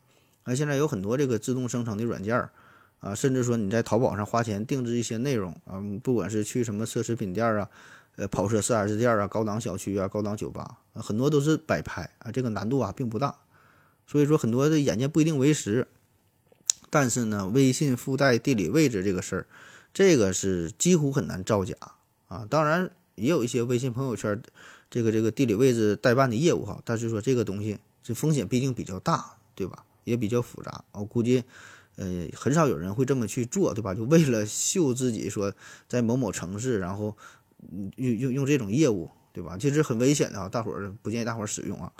啊，现在有很多这个自动生成的软件儿，啊，甚至说你在淘宝上花钱定制一些内容啊，不管是去什么奢侈品店啊，呃，跑车 4S 店啊，高档小区啊，高档酒吧，很多都是摆拍啊，这个难度啊并不大。所以说很多的眼见不一定为实，但是呢，微信附带地理位置这个事儿，这个是几乎很难造假啊。当然也有一些微信朋友圈。这个这个地理位置代办的业务哈，但是说这个东西这风险毕竟比较大，对吧？也比较复杂，我估计，呃，很少有人会这么去做，对吧？就为了秀自己说在某某城市，然后用用用这种业务，对吧？其实很危险的啊，大伙儿不建议大伙儿使用啊。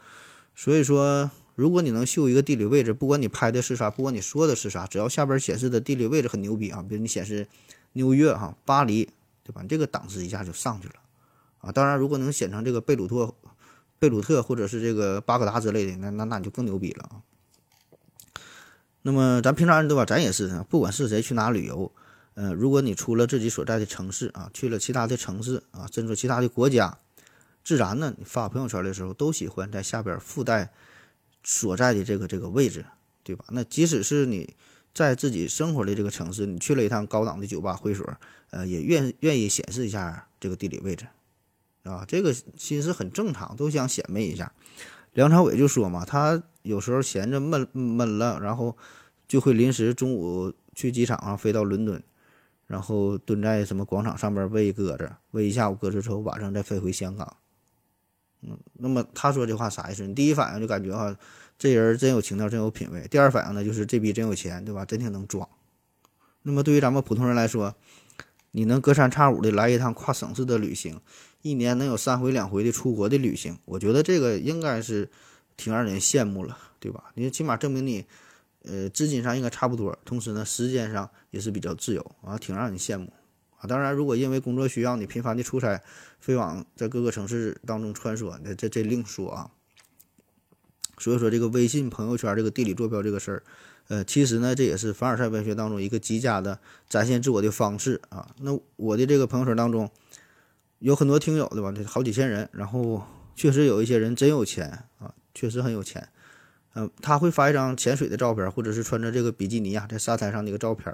所以说，如果你能秀一个地理位置，不管你拍的是啥，不管你说的是啥，只要下边显示的地理位置很牛逼啊，比如你显示纽约哈、巴黎，对吧？这个档次一下就上去了。啊，当然，如果能选成这个贝鲁特、贝鲁特或者是这个巴格达之类的，那那那你就更牛逼了啊。那么咱平常人对吧？咱也是，不管是谁去哪旅游，嗯，如果你出了自己所在的城市啊，去了其他的城市啊，甚至其他的国家，自然呢，你发朋友圈的时候都喜欢在下边附带所在的这个这个位置，对吧？那即使是你在自己生活的这个城市，你去了一趟高档的酒吧会所，呃，也愿愿意显示一下这个地理位置，啊，这个其实很正常，都想显摆一下。梁朝伟就说嘛，他有时候闲着闷闷了，然后就会临时中午去机场上飞到伦敦，然后蹲在什么广场上边喂鸽子，喂一下午鸽子之后，晚上再飞回香港。嗯，那么他说这话啥意思？你第一反应就感觉哈，这人真有情调，真有品位。第二反应呢，就是这逼真有钱，对吧？真挺能装。那么对于咱们普通人来说，你能隔三差五的来一趟跨省市的旅行？一年能有三回两回的出国的旅行，我觉得这个应该是挺让人羡慕了，对吧？你起码证明你，呃，资金上应该差不多，同时呢，时间上也是比较自由啊，挺让人羡慕啊。当然，如果因为工作需要你频繁的出差，飞往在各个城市当中穿梭，那这这另说啊。所以说，这个微信朋友圈这个地理坐标这个事儿，呃，其实呢，这也是凡尔赛文学当中一个极佳的展现自我的方式啊。那我的这个朋友圈当中。有很多听友对吧？这好几千人，然后确实有一些人真有钱啊，确实很有钱。嗯，他会发一张潜水的照片，或者是穿着这个比基尼啊，在沙滩上的一个照片。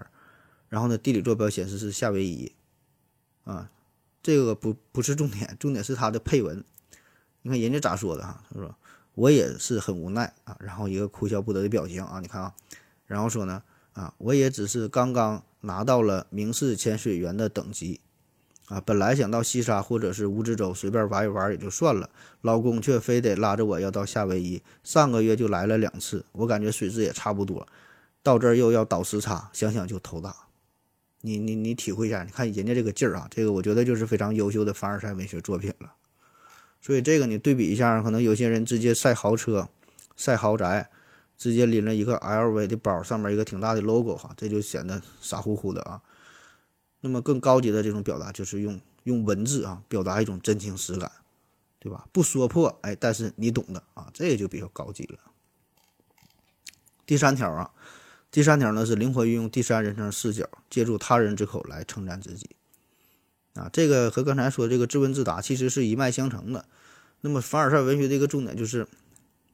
然后呢，地理坐标显示是夏威夷。啊，这个不不是重点，重点是他的配文。你看人家咋说的哈？他说我也是很无奈啊，然后一个哭笑不得的表情啊，你看啊，然后说呢啊，我也只是刚刚拿到了明式潜水员的等级。啊，本来想到西沙或者是蜈支洲随便玩一玩也就算了，老公却非得拉着我要到夏威夷。上个月就来了两次，我感觉水质也差不多，到这儿又要倒时差，想想就头大。你你你体会一下，你看人家这个劲儿啊，这个我觉得就是非常优秀的凡尔赛文学作品了。所以这个你对比一下，可能有些人直接晒豪车、晒豪宅，直接拎了一个 LV 的包，上面一个挺大的 logo 哈，这就显得傻乎乎的啊。那么更高级的这种表达就是用用文字啊表达一种真情实感，对吧？不说破，哎，但是你懂的啊，这个就比较高级了。第三条啊，第三条呢是灵活运用第三人称视角，借助他人之口来称赞自己啊，这个和刚才说这个自问自答其实是一脉相承的。那么凡尔赛文学的一个重点就是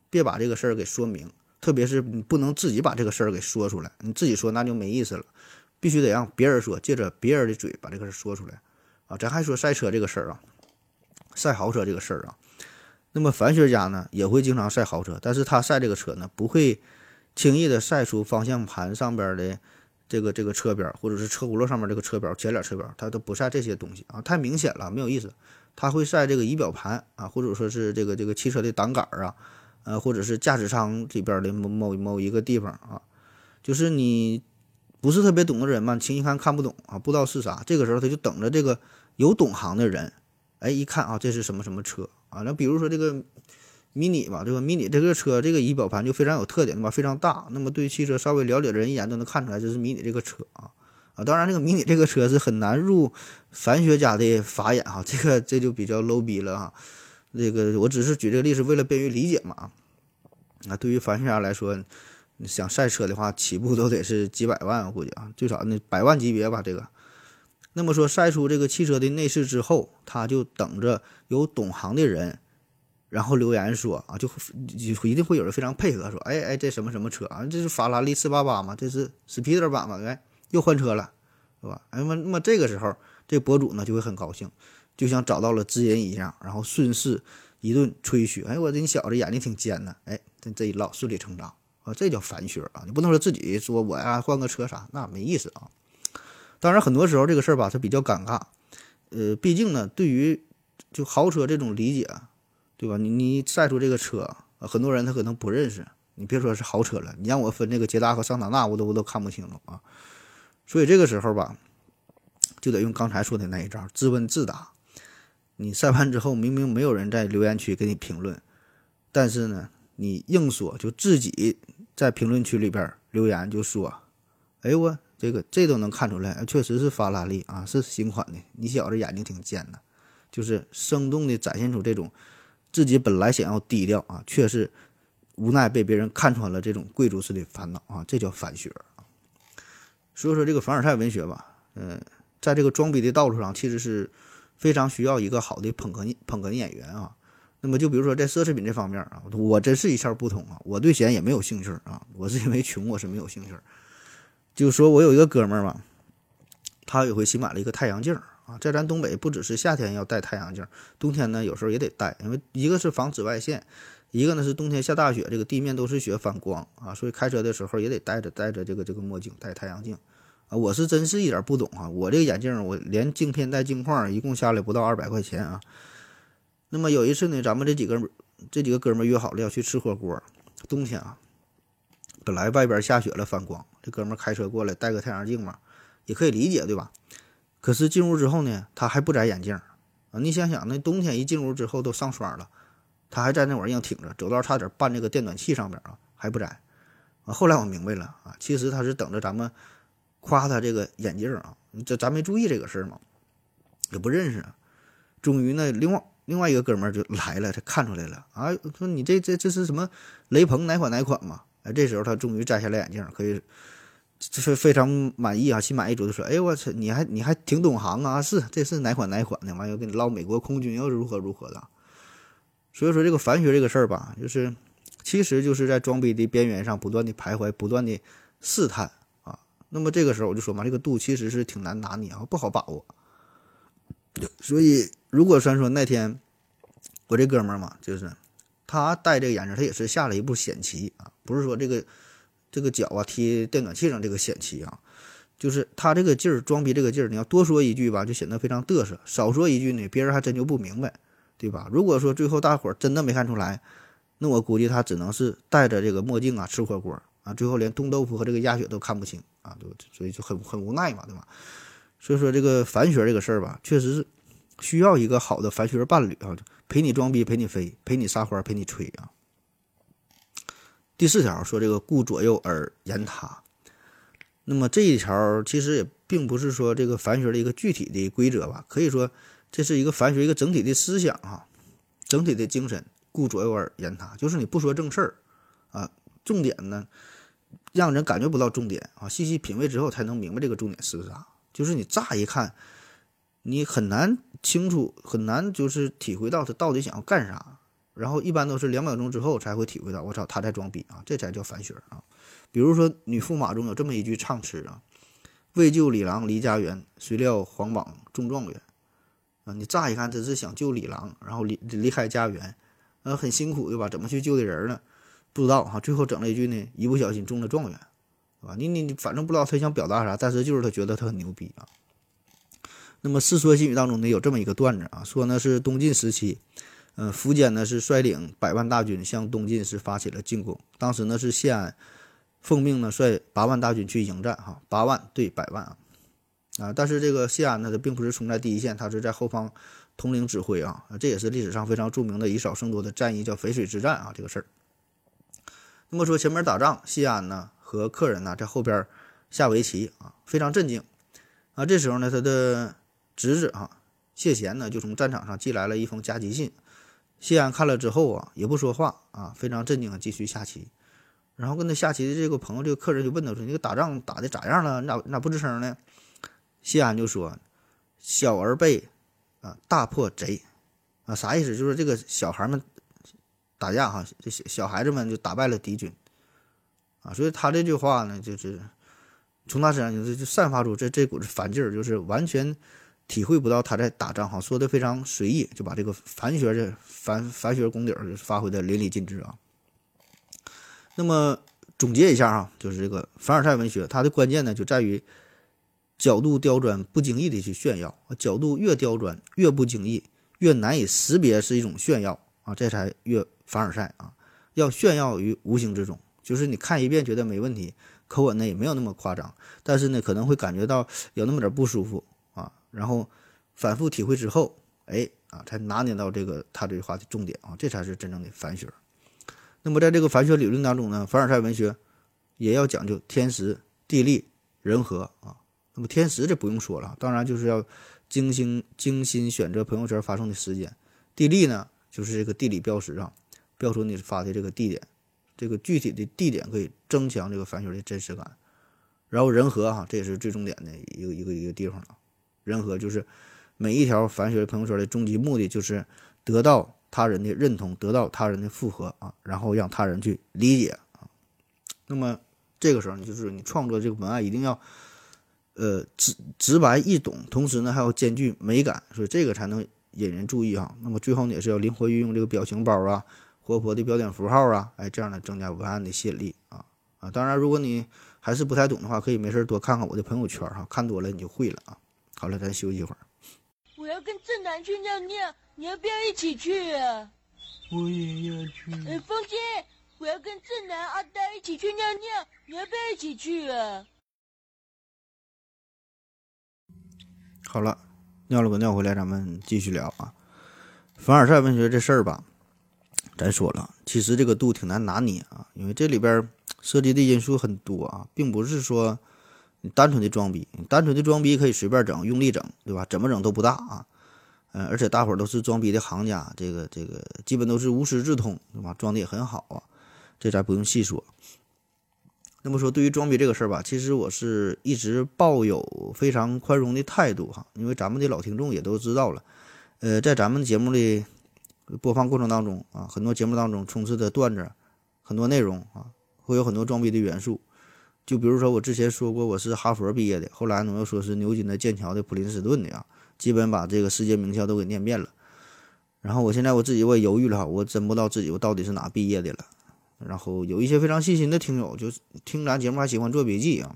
别把这个事儿给说明，特别是你不能自己把这个事儿给说出来，你自己说那就没意思了。必须得让别人说，借着别人的嘴把这个事儿说出来，啊，咱还说赛车这个事儿啊，赛豪车这个事儿啊，那么凡学家呢也会经常赛豪车，但是他赛这个车呢不会轻易的赛出方向盘上边的这个这个车标，或者是车轱辘上面这个车标、前脸车标，它都不晒这些东西啊，太明显了，没有意思。他会晒这个仪表盘啊，或者说是这个这个汽车的挡杆啊，呃，或者是驾驶舱里边的某某某一个地方啊，就是你。不是特别懂的人嘛，轻易看看不懂啊，不知道是啥。这个时候他就等着这个有懂行的人，哎，一看啊，这是什么什么车啊？那比如说这个迷你吧，这个迷你这个车，这个仪表盘就非常有特点，对吧？非常大。那么对汽车稍微了解的人一眼都能看出来这是迷你这个车啊啊！当然，这个迷你这个车是很难入凡学家的法眼哈，这个这就比较 low 逼了哈。这个我只是举这个例子，为了便于理解嘛啊。那对于凡学家来说。想赛车的话，起步都得是几百万，我估计啊，最少那百万级别吧。这个，那么说晒出这个汽车的内饰之后，他就等着有懂行的人，然后留言说啊，就就一定会有人非常配合说，哎哎，这什么什么车啊？这是法拉利四八八吗？这是 Speeder 版吗？哎，又换车了，是吧？哎，那么那么这个时候，这博主呢就会很高兴，就像找到了知音一样，然后顺势一顿吹嘘，哎，我这你小子眼睛挺尖的，哎，这这一唠顺理成章。啊，这叫反学啊！你不能说自己说我呀换个车啥，那没意思啊。当然，很多时候这个事儿吧，它比较尴尬。呃，毕竟呢，对于就豪车这种理解，对吧？你你晒出这个车，很多人他可能不认识。你别说是豪车了，你让我分这个捷达和桑塔纳，我都我都看不清楚啊。所以这个时候吧，就得用刚才说的那一招，自问自答。你晒完之后，明明没有人在留言区给你评论，但是呢，你硬说就自己。在评论区里边留言就说：“哎我这个这都能看出来，确实是法拉利啊，是新款的。你小子眼睛挺尖的，就是生动的展现出这种自己本来想要低调啊，却是无奈被别人看穿了这种贵族式的烦恼啊，这叫反学。所以说这个凡尔赛文学吧，嗯，在这个装逼的道路上其实是非常需要一个好的捧哏捧哏演员啊。那么就比如说在奢侈品这方面啊，我真是一窍不通啊，我对钱也没有兴趣啊，我是因为穷，我是没有兴趣。就说我有一个哥们儿嘛，他有回新买了一个太阳镜啊，在咱东北不只是夏天要戴太阳镜，冬天呢有时候也得戴，因为一个是防紫外线，一个呢是冬天下大雪，这个地面都是雪反光啊，所以开车的时候也得戴着戴着这个这个墨镜，戴太阳镜啊。我是真是一点不懂啊，我这个眼镜我连镜片带镜框一共下来不到二百块钱啊。那么有一次呢，咱们这几个这几个哥们约好了要去吃火锅，冬天啊。本来外边下雪了，反光，这哥们开车过来，戴个太阳镜嘛，也可以理解，对吧？可是进屋之后呢，他还不摘眼镜啊！你想想，那冬天一进屋之后都上霜了，他还在那玩意儿硬挺着，走道差点绊这个电暖气上边啊，还不摘啊！后来我明白了啊，其实他是等着咱们夸他这个眼镜啊，这咱没注意这个事儿嘛，也不认识。终于呢，另外另外一个哥们儿就来了，他看出来了啊，说你这这这是什么雷朋哪款哪款嘛？哎，这时候他终于摘下了眼镜，可以，就是非常满意啊，心满意足的说：“哎，我操，你还你还挺懂行啊！是，这是哪款哪款的？完又跟你唠美国空军又如何如何的。所以说这个凡学这个事儿吧，就是其实就是在装逼的边缘上不断的徘徊，不断的试探啊。那么这个时候我就说嘛，这个度其实是挺难拿捏啊，不好把握。所以如果算说那天我这哥们儿嘛，就是。他戴这个眼镜，他也是下了一步险棋啊，不是说这个这个脚啊踢电暖气上这个险棋啊，就是他这个劲儿装逼这个劲儿，你要多说一句吧，就显得非常嘚瑟；少说一句呢，别人还真就不明白，对吧？如果说最后大伙儿真的没看出来，那我估计他只能是戴着这个墨镜啊吃火锅啊，最后连冻豆腐和这个鸭血都看不清啊，所以就很很无奈嘛，对吧？所以说这个凡学这个事儿吧，确实是需要一个好的凡学伴侣啊。陪你装逼，陪你飞，陪你撒欢，陪你吹啊！第四条说这个顾左右而言他，那么这一条其实也并不是说这个凡学的一个具体的规则吧，可以说这是一个凡学一个整体的思想啊，整体的精神。顾左右而言他，就是你不说正事儿啊，重点呢让人感觉不到重点啊，细细品味之后才能明白这个重点是啥。就是你乍一看。你很难清楚，很难就是体会到他到底想要干啥，然后一般都是两秒钟之后才会体会到，我操，他在装逼啊，这才叫反学啊。比如说《女驸马》中有这么一句唱词啊：“为救李郎离家园，谁料皇榜中状元。”啊，你乍一看他是想救李郎，然后离离开家园，呃，很辛苦对吧？怎么去救的人呢？不知道哈。最后整了一句呢，一不小心中了状元，对吧？你你你，反正不知道他想表达啥，但是就是他觉得他很牛逼啊。那么《世说新语》当中呢，有这么一个段子啊，说呢是东晋时期，呃，苻坚呢是率领百万大军向东晋是发起了进攻。当时呢是谢安奉命呢率八万大军去迎战，哈，八万对百万啊，啊，但是这个谢安呢，他并不是冲在第一线，他是在后方统领指挥啊，这也是历史上非常著名的以少胜多的战役，叫淝水之战啊，这个事儿。那么说前面打仗，谢安呢和客人呢在后边下围棋啊，非常镇静啊，这时候呢他的。侄子啊，谢贤呢就从战场上寄来了一封加急信。谢安看了之后啊，也不说话啊，非常镇静，继续下棋。然后跟他下棋的这个朋友，这个客人就问他说：“你个打仗打的咋样了？你咋你咋不吱声呢？”谢安就说：“小儿辈啊，大破贼啊，啥意思？就是这个小孩们打架哈，这小小孩子们就打败了敌军啊。所以他这句话呢，就是从他身上就就散发出这这股子反劲儿，就是完全。体会不到他在打仗哈，说的非常随意，就把这个凡学的凡凡学功底儿发挥的淋漓尽致啊。那么总结一下啊，就是这个凡尔赛文学，它的关键呢就在于角度刁钻、不经意的去炫耀，角度越刁钻、越不经意、越难以识别是一种炫耀啊，这才越凡尔赛啊。要炫耀于无形之中，就是你看一遍觉得没问题，口吻呢也没有那么夸张，但是呢可能会感觉到有那么点不舒服。然后反复体会之后，哎啊，才拿捏到这个他这句话的重点啊，这才是真正的反学。那么在这个反学理论当中呢，凡尔赛文学也要讲究天时、地利、人和啊。那么天时这不用说了，当然就是要精心精心选择朋友圈发送的时间。地利呢，就是这个地理标识啊，标出你发的这个地点，这个具体的地点可以增强这个反学的真实感。然后人和哈，这也是最重点的一个一个一个地方了。人和就是每一条凡学的朋友圈的终极目的就是得到他人的认同，得到他人的附和啊，然后让他人去理解啊。那么这个时候，你就是你创作这个文案一定要，呃，直直白易懂，同时呢还要兼具美感，所以这个才能引人注意哈。那么最后呢，也是要灵活运用这个表情包啊，活泼的标点符号啊，哎，这样呢增加文案的吸引力啊啊。当然，如果你还是不太懂的话，可以没事多看看我的朋友圈哈，看多了你就会了啊。好了，咱休息一会儿。我要跟正南去尿尿，你要不要一起去啊？我也要去。哎，风姐，我要跟正南、阿呆一起去尿尿，你要不要一起去啊？好了，尿了个尿回来，咱们继续聊啊。凡尔赛文学这事儿吧，咱说了，其实这个度挺难拿捏啊，因为这里边涉及的因素很多啊，并不是说你单纯的装逼，你单纯的装逼可以随便整，用力整，对吧？怎么整都不大啊。嗯，而且大伙儿都是装逼的行家，这个这个基本都是无师自通，对吧？装的也很好啊，这咱不用细说。那么说，对于装逼这个事儿吧，其实我是一直抱有非常宽容的态度哈，因为咱们的老听众也都知道了，呃，在咱们节目的播放过程当中啊，很多节目当中充斥的段子，很多内容啊，会有很多装逼的元素。就比如说我之前说过我是哈佛毕业的，后来呢又说是牛津的、剑桥的、普林斯顿的啊，基本把这个世界名校都给念遍了。然后我现在我自己我也犹豫了哈，我真不知道自己我到底是哪毕业的了。然后有一些非常细心的听友，就听咱节目还喜欢做笔记啊，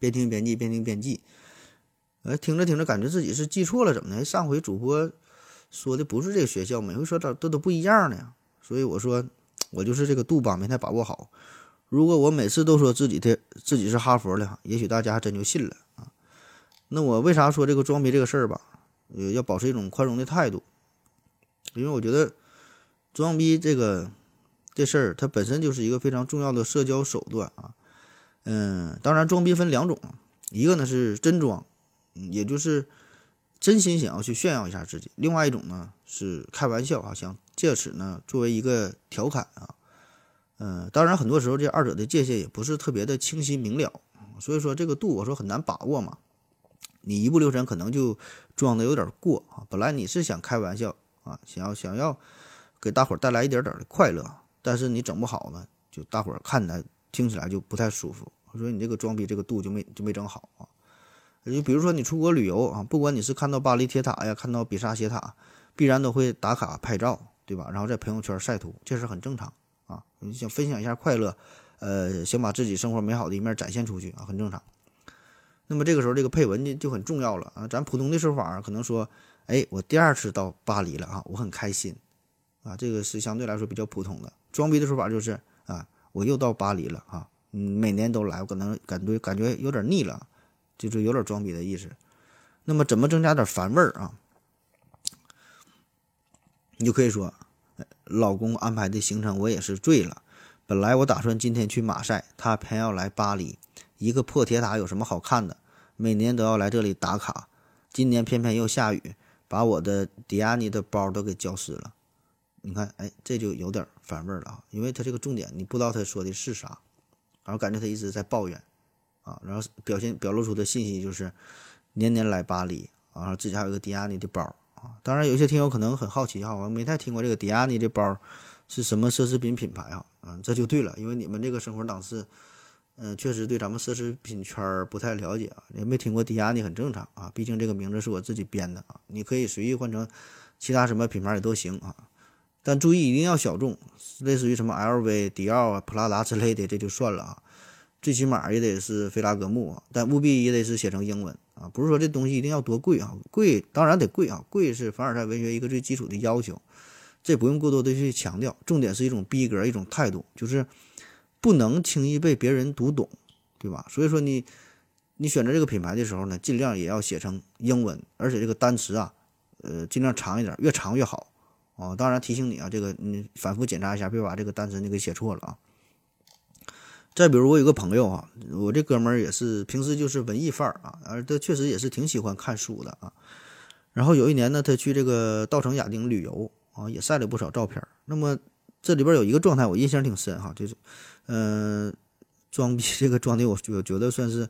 边听边记，边听边记。哎，听着听着，感觉自己是记错了，怎么的？上回主播说的不是这个学校，每回说的都都不一样呢。所以我说，我就是这个度吧，没太把握好。如果我每次都说自己的自己是哈佛的，也许大家还真就信了啊。那我为啥说这个装逼这个事儿吧？呃，要保持一种宽容的态度，因为我觉得装逼这个。这事儿它本身就是一个非常重要的社交手段啊，嗯，当然装逼分两种，一个呢是真装，也就是真心想要去炫耀一下自己；另外一种呢是开玩笑啊，想借此呢作为一个调侃啊，嗯，当然很多时候这二者的界限也不是特别的清晰明了，所以说这个度我说很难把握嘛，你一不留神可能就装的有点过啊，本来你是想开玩笑啊，想要想要给大伙儿带来一点点的快乐。但是你整不好呢，就大伙儿看来听起来就不太舒服。所以你这个装逼这个度就没就没整好啊。就比如说你出国旅游啊，不管你是看到巴黎铁塔呀，看到比萨斜塔，必然都会打卡拍照，对吧？然后在朋友圈晒图，这是很正常啊。你想分享一下快乐，呃，想把自己生活美好的一面展现出去啊，很正常。那么这个时候这个配文就就很重要了啊。咱普通的说法可能说，哎，我第二次到巴黎了啊，我很开心啊，这个是相对来说比较普通的。装逼的说法就是啊，我又到巴黎了啊，嗯，每年都来，我可能感觉感觉有点腻了，就是有点装逼的意思。那么怎么增加点烦味儿啊？你就可以说，老公安排的行程我也是醉了。本来我打算今天去马赛，他偏要来巴黎。一个破铁塔有什么好看的？每年都要来这里打卡，今年偏偏又下雨，把我的迪亚尼的包都给浇湿了。你看，哎，这就有点反味了啊，因为他这个重点你不知道他说的是啥，然后感觉他一直在抱怨，啊，然后表现表露出的信息就是年年来巴黎，啊，自己还有个迪亚尼的包啊。当然，有些听友可能很好奇哈，我没太听过这个迪亚尼这包是什么奢侈品品牌啊？嗯，这就对了，因为你们这个生活档次，嗯，确实对咱们奢侈品圈不太了解啊，也没听过迪亚尼很正常啊，毕竟这个名字是我自己编的啊，你可以随意换成其他什么品牌也都行啊。但注意一定要小众，类似于什么 LV、迪奥啊、普拉达之类的，这就算了啊。最起码也得是菲拉格慕啊，但务必也得是写成英文啊。不是说这东西一定要多贵啊，贵当然得贵啊，贵是凡尔赛文学一个最基础的要求，这不用过多的去强调。重点是一种逼格，一种态度，就是不能轻易被别人读懂，对吧？所以说你你选择这个品牌的时候呢，尽量也要写成英文，而且这个单词啊，呃，尽量长一点，越长越好。哦，当然提醒你啊，这个你反复检查一下，别把这个单词你给写错了啊。再比如我有个朋友啊，我这哥们儿也是平时就是文艺范儿啊，而他确实也是挺喜欢看书的啊。然后有一年呢，他去这个稻城亚丁旅游啊，也晒了不少照片。那么这里边有一个状态我印象挺深哈，就是嗯，装逼这个装的我我觉得算是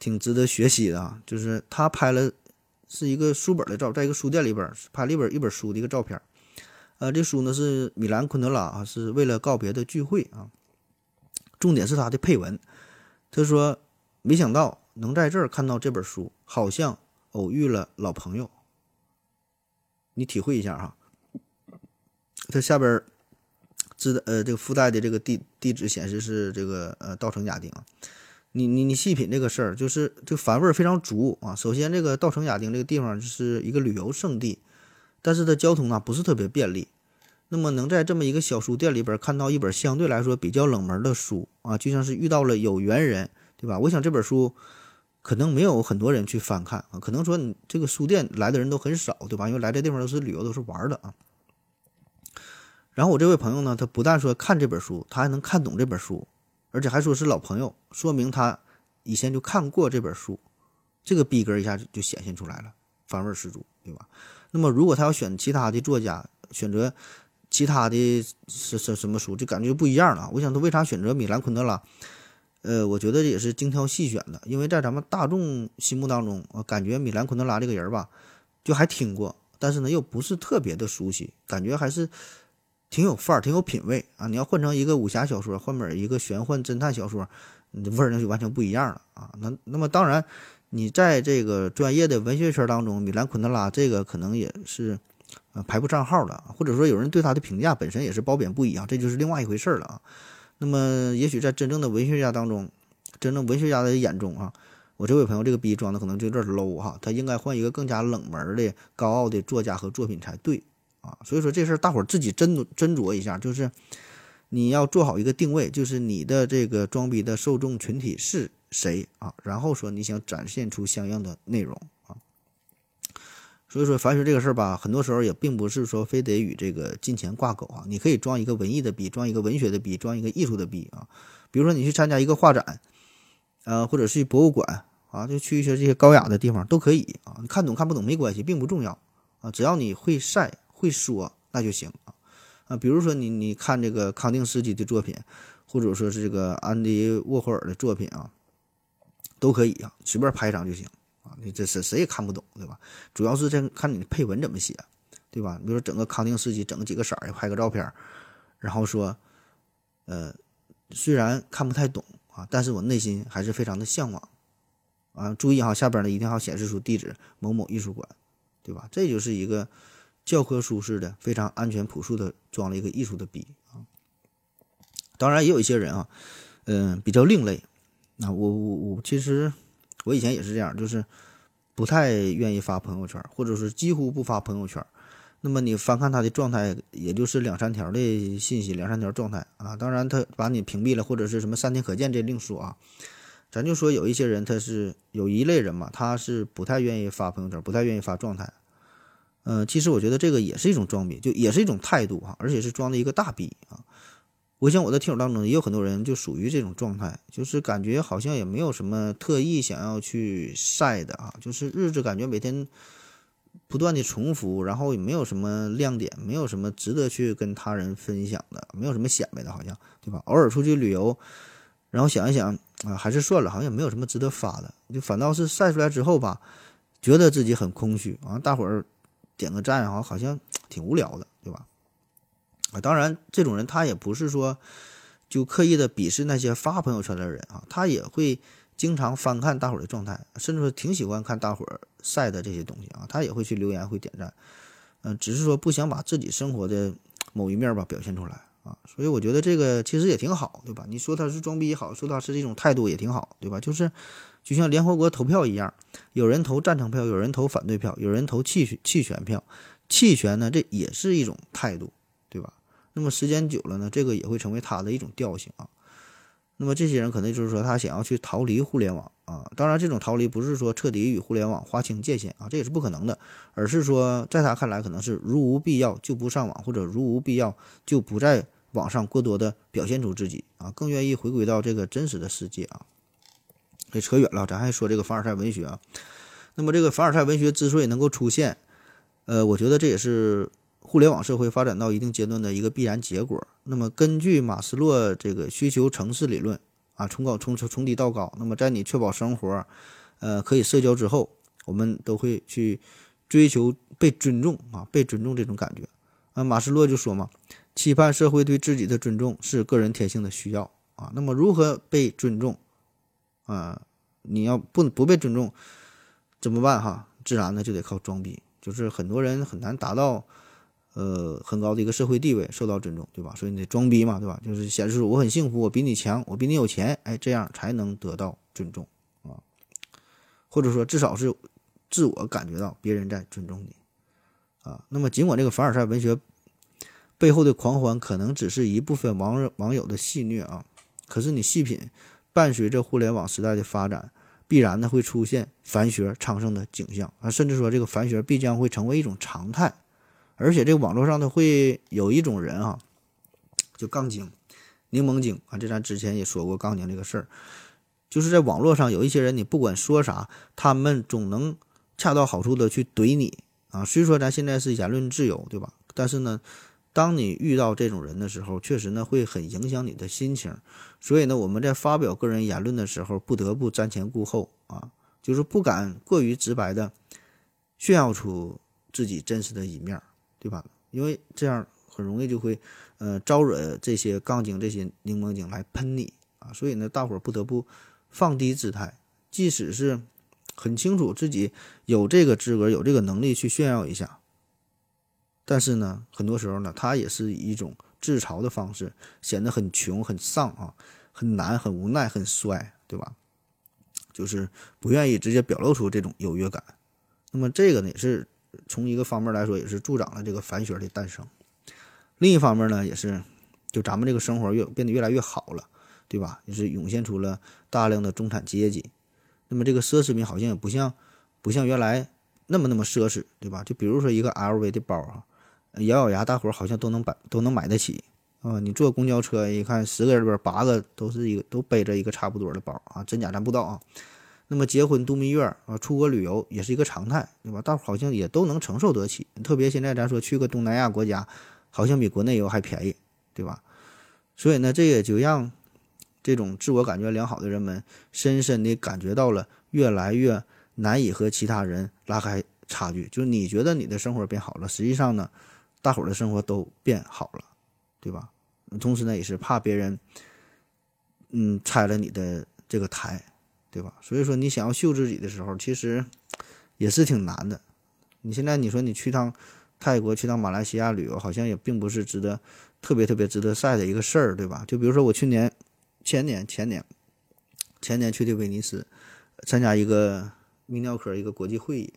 挺值得学习的啊，就是他拍了是一个书本的照，在一个书店里边拍了一本一本书的一个照片。呃，这书呢是米兰昆德拉啊，是为了告别的聚会啊。重点是他的配文，他说：“没想到能在这儿看到这本书，好像偶遇了老朋友。”你体会一下哈。它下边自呃这个附带的这个地地址显示是这个呃稻城亚丁。你你你细品这个事儿，就是这个味儿非常足啊。首先，这个稻城亚丁这个地方就是一个旅游胜地，但是它交通啊不是特别便利。那么能在这么一个小书店里边看到一本相对来说比较冷门的书啊，就像是遇到了有缘人，对吧？我想这本书可能没有很多人去翻看啊，可能说你这个书店来的人都很少，对吧？因为来这地方都是旅游，都是玩的啊。然后我这位朋友呢，他不但说看这本书，他还能看懂这本书，而且还说是老朋友，说明他以前就看过这本书，这个逼格一下就显现出来了，范味十足，对吧？那么如果他要选其他的作家，选择。其他的是什什么书就感觉不一样了。我想他为啥选择米兰昆德拉？呃，我觉得也是精挑细选的，因为在咱们大众心目当中，我感觉米兰昆德拉这个人吧，就还听过，但是呢又不是特别的熟悉，感觉还是挺有范儿、挺有品位啊。你要换成一个武侠小说，换本一个玄幻侦探小说，你的味儿那就完全不一样了啊。那那么当然，你在这个专业的文学圈当中，米兰昆德拉这个可能也是。呃，排不上号的，或者说有人对他的评价本身也是褒贬不一啊，这就是另外一回事了啊。那么，也许在真正的文学家当中，真正文学家的眼中啊，我这位朋友这个逼装的可能就有点 low 哈，他应该换一个更加冷门的、高傲的作家和作品才对啊。所以说这事儿大伙儿自己斟斟酌一下，就是你要做好一个定位，就是你的这个装逼的受众群体是谁啊，然后说你想展现出相应的内容。所以说，凡学这个事儿吧，很多时候也并不是说非得与这个金钱挂钩啊。你可以装一个文艺的逼，装一个文学的逼，装一个艺术的逼啊。比如说，你去参加一个画展，呃，或者是去博物馆啊，就去一些这些高雅的地方都可以啊。你看懂看不懂没关系，并不重要啊。只要你会晒会说，那就行啊。啊，比如说你你看这个康定斯基的作品，或者说是这个安迪沃霍尔的作品啊，都可以啊，随便拍一张就行。你这是谁也看不懂，对吧？主要是这看你的配文怎么写，对吧？比如说整个康定斯基，整个几个色儿，拍个照片，然后说，呃，虽然看不太懂啊，但是我内心还是非常的向往啊。注意哈，下边呢一定要显示出地址某某艺术馆，对吧？这就是一个教科书式的、非常安全朴素的装了一个艺术的逼啊。当然也有一些人啊，嗯，比较另类。那我我我其实。我以前也是这样，就是不太愿意发朋友圈，或者是几乎不发朋友圈。那么你翻看他的状态，也就是两三条的信息，两三条状态啊。当然他把你屏蔽了，或者是什么三天可见，这另说啊。咱就说有一些人，他是有一类人嘛，他是不太愿意发朋友圈，不太愿意发状态。嗯，其实我觉得这个也是一种装逼，就也是一种态度哈，而且是装的一个大逼啊。我想我的听友当中也有很多人就属于这种状态，就是感觉好像也没有什么特意想要去晒的啊，就是日子感觉每天不断的重复，然后也没有什么亮点，没有什么值得去跟他人分享的，没有什么显摆的，好像对吧？偶尔出去旅游，然后想一想啊，还是算了，好像也没有什么值得发的，就反倒是晒出来之后吧，觉得自己很空虚啊，大伙儿点个赞啊，好像挺无聊的，啊，当然，这种人他也不是说就刻意的鄙视那些发朋友圈的人啊，他也会经常翻看大伙儿的状态，甚至说挺喜欢看大伙儿晒的这些东西啊，他也会去留言，会点赞，嗯，只是说不想把自己生活的某一面吧表现出来啊，所以我觉得这个其实也挺好，对吧？你说他是装逼也好，说他是这种态度也挺好，对吧？就是就像联合国投票一样，有人投赞成票，有人投反对票，有人投弃弃权票，弃权呢，这也是一种态度，那么时间久了呢，这个也会成为他的一种调性啊。那么这些人可能就是说，他想要去逃离互联网啊。当然，这种逃离不是说彻底与互联网划清界限啊，这也是不可能的。而是说，在他看来，可能是如无必要就不上网，或者如无必要就不在网上过多的表现出自己啊，更愿意回归到这个真实的世界啊。这扯远了，咱还说这个凡尔赛文学啊。那么这个凡尔赛文学之所以能够出现，呃，我觉得这也是。互联网社会发展到一定阶段的一个必然结果。那么，根据马斯洛这个需求层次理论啊，从高从从低到高。那么，在你确保生活，呃，可以社交之后我们都会去追求被尊重啊，被尊重这种感觉啊。马斯洛就说嘛，期盼社会对自己的尊重是个人天性的需要啊。那么如何被尊重啊？你要不不被尊重怎么办哈？自然呢就得靠装逼，就是很多人很难达到。呃，很高的一个社会地位，受到尊重，对吧？所以你得装逼嘛，对吧？就是显示出我很幸福，我比你强，我比你有钱，哎，这样才能得到尊重啊，或者说至少是自我感觉到别人在尊重你啊。那么，尽管这个凡尔赛文学背后的狂欢可能只是一部分网网友的戏谑啊，可是你细品，伴随着互联网时代的发展，必然呢会出现凡学昌盛的景象啊，甚至说这个凡学必将会成为一种常态。而且这个网络上呢，会有一种人啊，就杠精、柠檬精啊，这咱之前也说过杠精这个事儿，就是在网络上有一些人，你不管说啥，他们总能恰到好处的去怼你啊。虽说咱现在是言论自由，对吧？但是呢，当你遇到这种人的时候，确实呢会很影响你的心情。所以呢，我们在发表个人言论的时候，不得不瞻前顾后啊，就是不敢过于直白的炫耀出自己真实的一面。对吧？因为这样很容易就会，呃，招惹这些杠精、这些柠檬精来喷你啊。所以呢，大伙不得不放低姿态，即使是很清楚自己有这个资格、有这个能力去炫耀一下，但是呢，很多时候呢，他也是一种自嘲的方式，显得很穷、很丧啊，很难、很无奈、很衰，对吧？就是不愿意直接表露出这种优越感。那么这个呢，也是。从一个方面来说，也是助长了这个反学的诞生。另一方面呢，也是就咱们这个生活越变得越来越好了，对吧？也是涌现出了大量的中产阶级。那么这个奢侈品好像也不像不像原来那么那么奢侈，对吧？就比如说一个 LV 的包啊，咬咬牙，大伙儿好像都能买都能买得起啊。你坐公交车一看，十个人里边八个都是一个都背着一个差不多的包啊，真假咱不知道啊。那么结婚度蜜月啊，出国旅游也是一个常态，对吧？大伙好像也都能承受得起。特别现在咱说去个东南亚国家，好像比国内游还便宜，对吧？所以呢，这也就让这种自我感觉良好的人们深深地感觉到了越来越难以和其他人拉开差距。就是你觉得你的生活变好了，实际上呢，大伙的生活都变好了，对吧？同时呢，也是怕别人嗯拆了你的这个台。对吧？所以说你想要秀自己的时候，其实也是挺难的。你现在你说你去趟泰国、去趟马来西亚旅游，好像也并不是值得特别特别值得晒的一个事儿，对吧？就比如说我去年、前年、前年、前年去的威尼斯，参加一个泌尿科一个国际会议，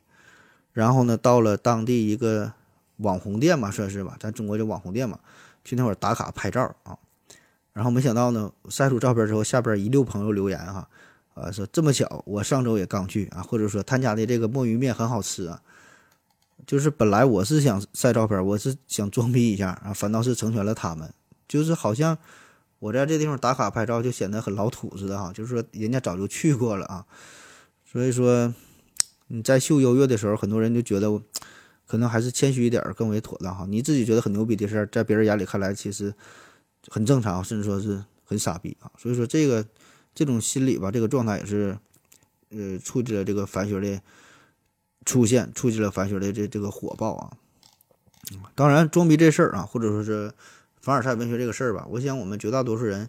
然后呢，到了当地一个网红店嘛，算是吧，咱中国叫网红店嘛，去那会儿打卡拍照啊，然后没想到呢，晒出照片之后，下边一溜朋友留言哈。啊说这么巧，我上周也刚去啊，或者说他家的这个墨鱼面很好吃啊，就是本来我是想晒照片，我是想装逼一下啊，反倒是成全了他们，就是好像我在这地方打卡拍照就显得很老土似的哈，就是说人家早就去过了啊，所以说你在秀优越的时候，很多人就觉得可能还是谦虚一点更为妥当哈，你自己觉得很牛逼的事，在别人眼里看来其实很正常，甚至说是很傻逼啊，所以说这个。这种心理吧，这个状态也是，呃，促进了这个反学的出现，促进了反学的这这个火爆啊。当然，装逼这事儿啊，或者说是凡尔赛文学这个事儿吧，我想我们绝大多数人，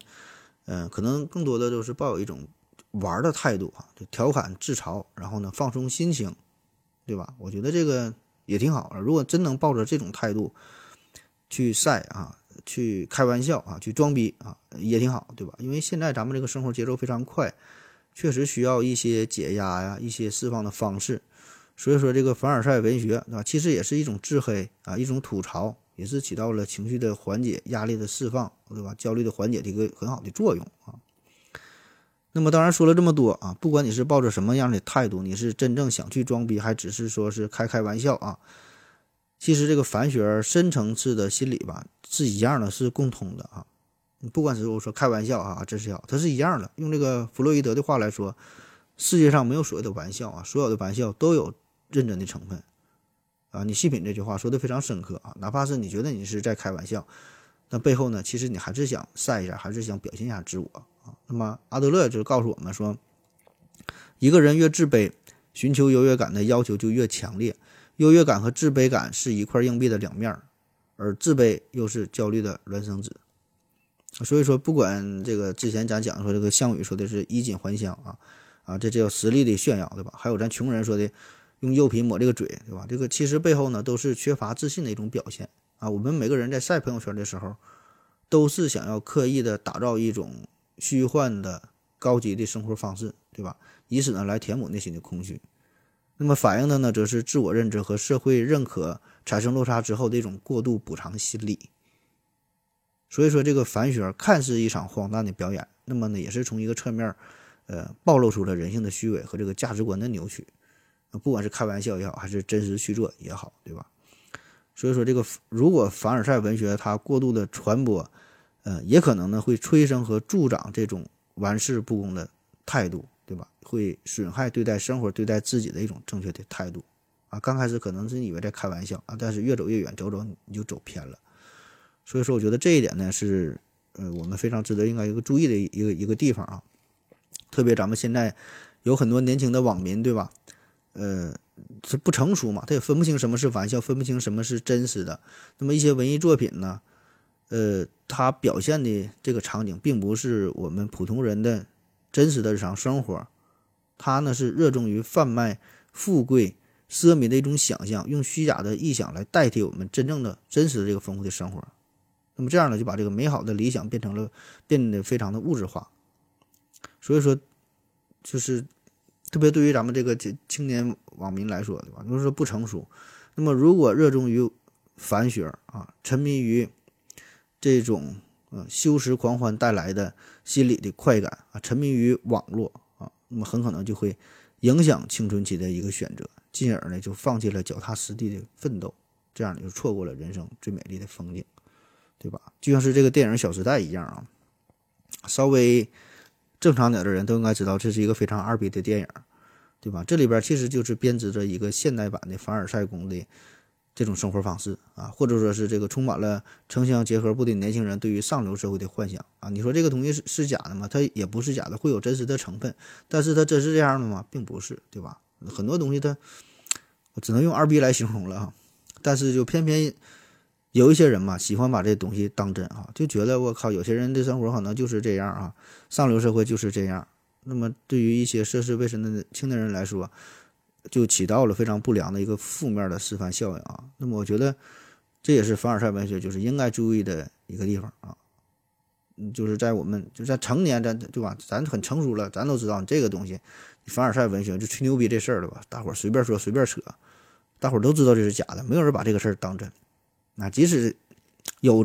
嗯，可能更多的都是抱有一种玩的态度啊，就调侃自嘲，然后呢放松心情，对吧？我觉得这个也挺好的。如果真能抱着这种态度去晒啊。去开玩笑啊，去装逼啊，也挺好，对吧？因为现在咱们这个生活节奏非常快，确实需要一些解压呀，一些释放的方式。所以说，这个凡尔赛文学啊，其实也是一种自黑啊，一种吐槽，也是起到了情绪的缓解、压力的释放，对吧？焦虑的缓解的一个很好的作用啊。那么，当然说了这么多啊，不管你是抱着什么样的态度，你是真正想去装逼，还只是说是开开玩笑啊？其实这个凡学深层次的心理吧，是一样的，是共通的啊。不管是我说开玩笑啊，这是要，它是一样的。用这个弗洛伊德的话来说，世界上没有所谓的玩笑啊，所有的玩笑都有认真的成分啊。你细品这句话说的非常深刻啊，哪怕是你觉得你是在开玩笑，那背后呢，其实你还是想晒一下，还是想表现一下自我啊。那么阿德勒就告诉我们说，一个人越自卑。寻求优越感的要求就越强烈。优越感和自卑感是一块硬币的两面儿，而自卑又是焦虑的孪生子。所以说，不管这个之前咱讲说这个项羽说的是衣锦还乡啊，啊，这叫实力的炫耀，对吧？还有咱穷人说的用肉皮抹这个嘴，对吧？这个其实背后呢都是缺乏自信的一种表现啊。我们每个人在晒朋友圈的时候，都是想要刻意的打造一种虚幻的高级的生活方式，对吧？以此呢来填补内心的空虚。那么反映的呢，则是自我认知和社会认可产生落差之后的一种过度补偿心理。所以说，这个反雪看似一场荒诞的表演，那么呢，也是从一个侧面，呃，暴露出了人性的虚伪和这个价值观的扭曲。不管是开玩笑也好，还是真实去做也好，对吧？所以说，这个如果凡尔赛文学它过度的传播，呃，也可能呢会催生和助长这种玩世不恭的态度。会损害对待生活、对待自己的一种正确的态度，啊，刚开始可能是以为在开玩笑啊，但是越走越远，走走你就走偏了。所以说，我觉得这一点呢是，呃，我们非常值得应该一个注意的一个一个地方啊。特别咱们现在有很多年轻的网民，对吧？呃，是不成熟嘛，他也分不清什么是玩笑，分不清什么是真实的。那么一些文艺作品呢，呃，它表现的这个场景，并不是我们普通人的。真实的日常生活，他呢是热衷于贩卖富贵奢靡的一种想象，用虚假的臆想来代替我们真正的真实的这个丰富的生活。那么这样呢，就把这个美好的理想变成了变得非常的物质化。所以说，就是特别对于咱们这个青年网民来说，对吧？就是说不成熟。那么如果热衷于繁学啊，沉迷于这种。嗯，修饰狂欢带来的心理的快感啊，沉迷于网络，那么很可能就会影响青春期的一个选择，进而呢就放弃了脚踏实地的奋斗，这样呢就错过了人生最美丽的风景，对吧？就像是这个电影《小时代》一样啊，稍微正常点的人都应该知道这是一个非常二逼的电影，对吧？这里边其实就是编织着一个现代版的凡尔赛宫的。这种生活方式啊，或者说是这个充满了城乡结合部的年轻人对于上流社会的幻想啊，你说这个东西是是假的吗？它也不是假的，会有真实的成分，但是它真是这样的吗？并不是，对吧？很多东西它，我只能用二逼来形容了哈。但是就偏偏有一些人嘛，喜欢把这东西当真啊，就觉得我靠，有些人的生活可能就是这样啊，上流社会就是这样。那么对于一些涉世未深的青年人来说，就起到了非常不良的一个负面的示范效应啊。那么我觉得这也是凡尔赛文学就是应该注意的一个地方啊。就是在我们就在成年咱对吧？咱很成熟了，咱都知道你这个东西，凡尔赛文学就吹牛逼这事儿了吧？大伙儿随便说随便扯，大伙儿都知道这是假的，没有人把这个事儿当真。那即使有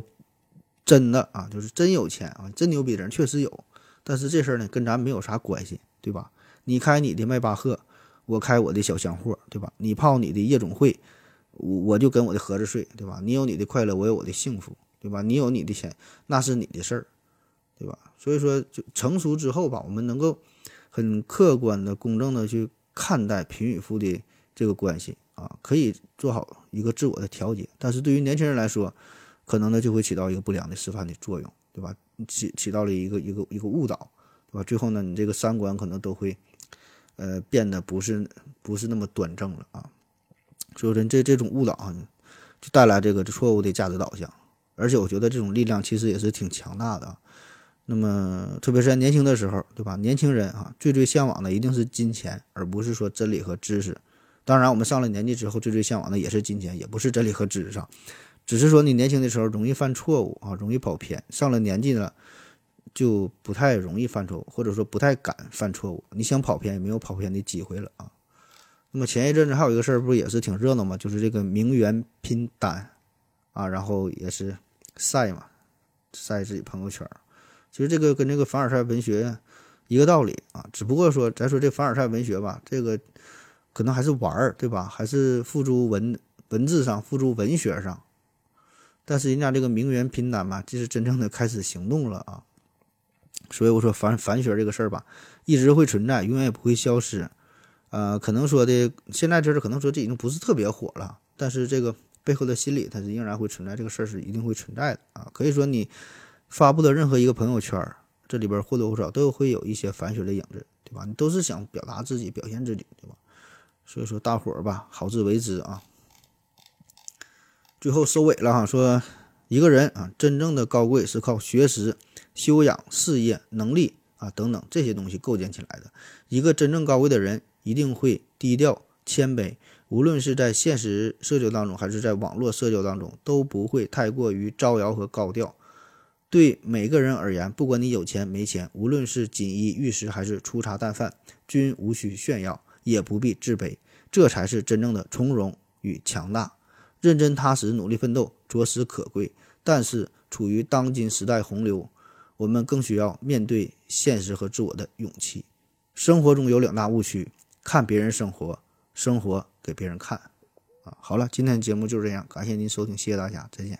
真的啊，就是真有钱啊，真牛逼的人确实有，但是这事儿呢跟咱没有啥关系，对吧？你开你的迈巴赫。我开我的小香货，对吧？你泡你的夜总会，我我就跟我的盒子睡，对吧？你有你的快乐，我有我的幸福，对吧？你有你的钱，那是你的事儿，对吧？所以说，就成熟之后吧，我们能够很客观的、公正的去看待贫与富的这个关系啊，可以做好一个自我的调节。但是对于年轻人来说，可能呢就会起到一个不良的示范的作用，对吧？起起到了一个一个一个误导，对吧？最后呢，你这个三观可能都会。呃，变得不是不是那么端正了啊，所以说这这种误导啊，就带来这个错误的价值导向，而且我觉得这种力量其实也是挺强大的。那么，特别是在年轻的时候，对吧？年轻人啊，最最向往的一定是金钱，而不是说真理和知识。当然，我们上了年纪之后，最最向往的也是金钱，也不是真理和知识上，只是说你年轻的时候容易犯错误啊，容易跑偏，上了年纪了。就不太容易犯错误，或者说不太敢犯错误。你想跑偏也没有跑偏的机会了啊。那么前一阵子还有一个事儿，不也是挺热闹吗？就是这个名媛拼单啊，然后也是晒嘛，晒自己朋友圈。其实这个跟这个凡尔赛文学一个道理啊，只不过说咱说这凡尔赛文学吧，这个可能还是玩儿，对吧？还是付诸文文字上，付诸文学上。但是人家这个名媛拼单嘛，这是真正的开始行动了啊。所以我说反反学这个事儿吧，一直会存在，永远也不会消失。呃，可能说的现在就是可能说这已经不是特别火了，但是这个背后的心理它是仍然会存在，这个事儿是一定会存在的啊。可以说你发布的任何一个朋友圈，这里边或多或少都会有一些反学的影子，对吧？你都是想表达自己、表现自己，对吧？所以说大伙儿吧，好自为之啊。最后收尾了哈，说一个人啊，真正的高贵是靠学识、修养、事业、能力啊等等这些东西构建起来的。一个真正高贵的人，一定会低调谦卑，无论是在现实社交当中，还是在网络社交当中，都不会太过于招摇和高调。对每个人而言，不管你有钱没钱，无论是锦衣玉食还是粗茶淡饭，均无需炫耀，也不必自卑，这才是真正的从容与强大。认真踏实、努力奋斗，着实可贵。但是，处于当今时代洪流，我们更需要面对现实和自我的勇气。生活中有两大误区：看别人生活，生活给别人看。啊，好了，今天的节目就是这样，感谢您收听，谢谢大家，再见。